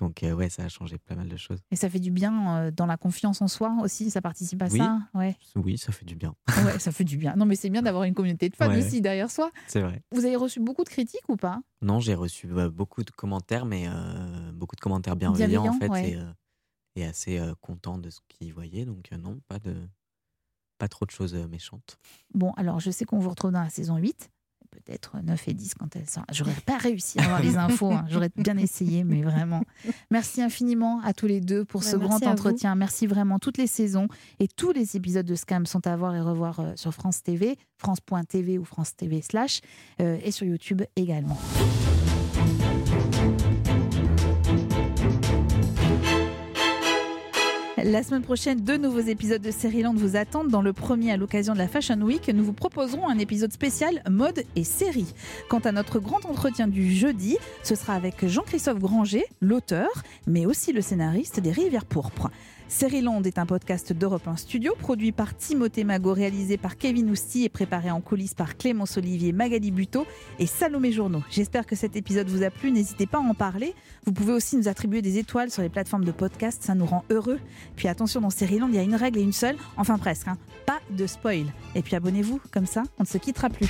Donc euh, ouais, ça a changé pas mal de choses. Et ça fait du bien euh, dans la confiance en soi aussi, ça participe à Oui. ça ouais. Oui, ça fait du bien. ouais, ça fait du bien. Non, mais c'est bien d'avoir une communauté de fans Ouais. aussi derrière soi. C'est vrai. Vous avez reçu beaucoup de critiques ou pas? Non, j'ai reçu euh, beaucoup de commentaires, mais euh, beaucoup de commentaires bienveillants en fait, Bienveillants, ouais. et, euh, et assez contents de ce qu'ils voyaient. Donc non, pas de pas trop de choses méchantes. Bon, alors je sais qu'on vous retrouve dans la saison 8, peut-être 9 et 10 quand elle sort. J'aurais pas réussi à avoir les infos, hein. j'aurais bien essayé, mais vraiment. Merci infiniment à tous les deux pour Bah, ce grand entretien. Merci vraiment. Toutes les saisons et tous les épisodes de Scam sont à voir et revoir euh, sur France TV, France.tv ou France TV slash, euh, et sur YouTube également. La semaine prochaine, deux nouveaux épisodes de Série-Land vous attendent. Dans le premier, à l'occasion de la Fashion Week, nous vous proposerons un épisode spécial mode et série. Quant à notre grand entretien du jeudi, ce sera avec Jean-Christophe Granger, l'auteur, mais aussi le scénariste des Rivières Pourpres. Série-Land est un podcast d'Europe 1 Studio, produit par Timothée Magot, réalisé par Kevin Ousti et préparé en coulisses par Clémence Olivier, Magali Buteau et Salomé Journeau. J'espère que cet épisode vous a plu. N'hésitez pas à en parler. Vous pouvez aussi nous attribuer des étoiles sur les plateformes de podcast, ça nous rend heureux. Puis attention, dans Série Land, il y a une règle et une seule, enfin presque, hein, pas de spoil. Et puis abonnez-vous, comme ça, on ne se quittera plus.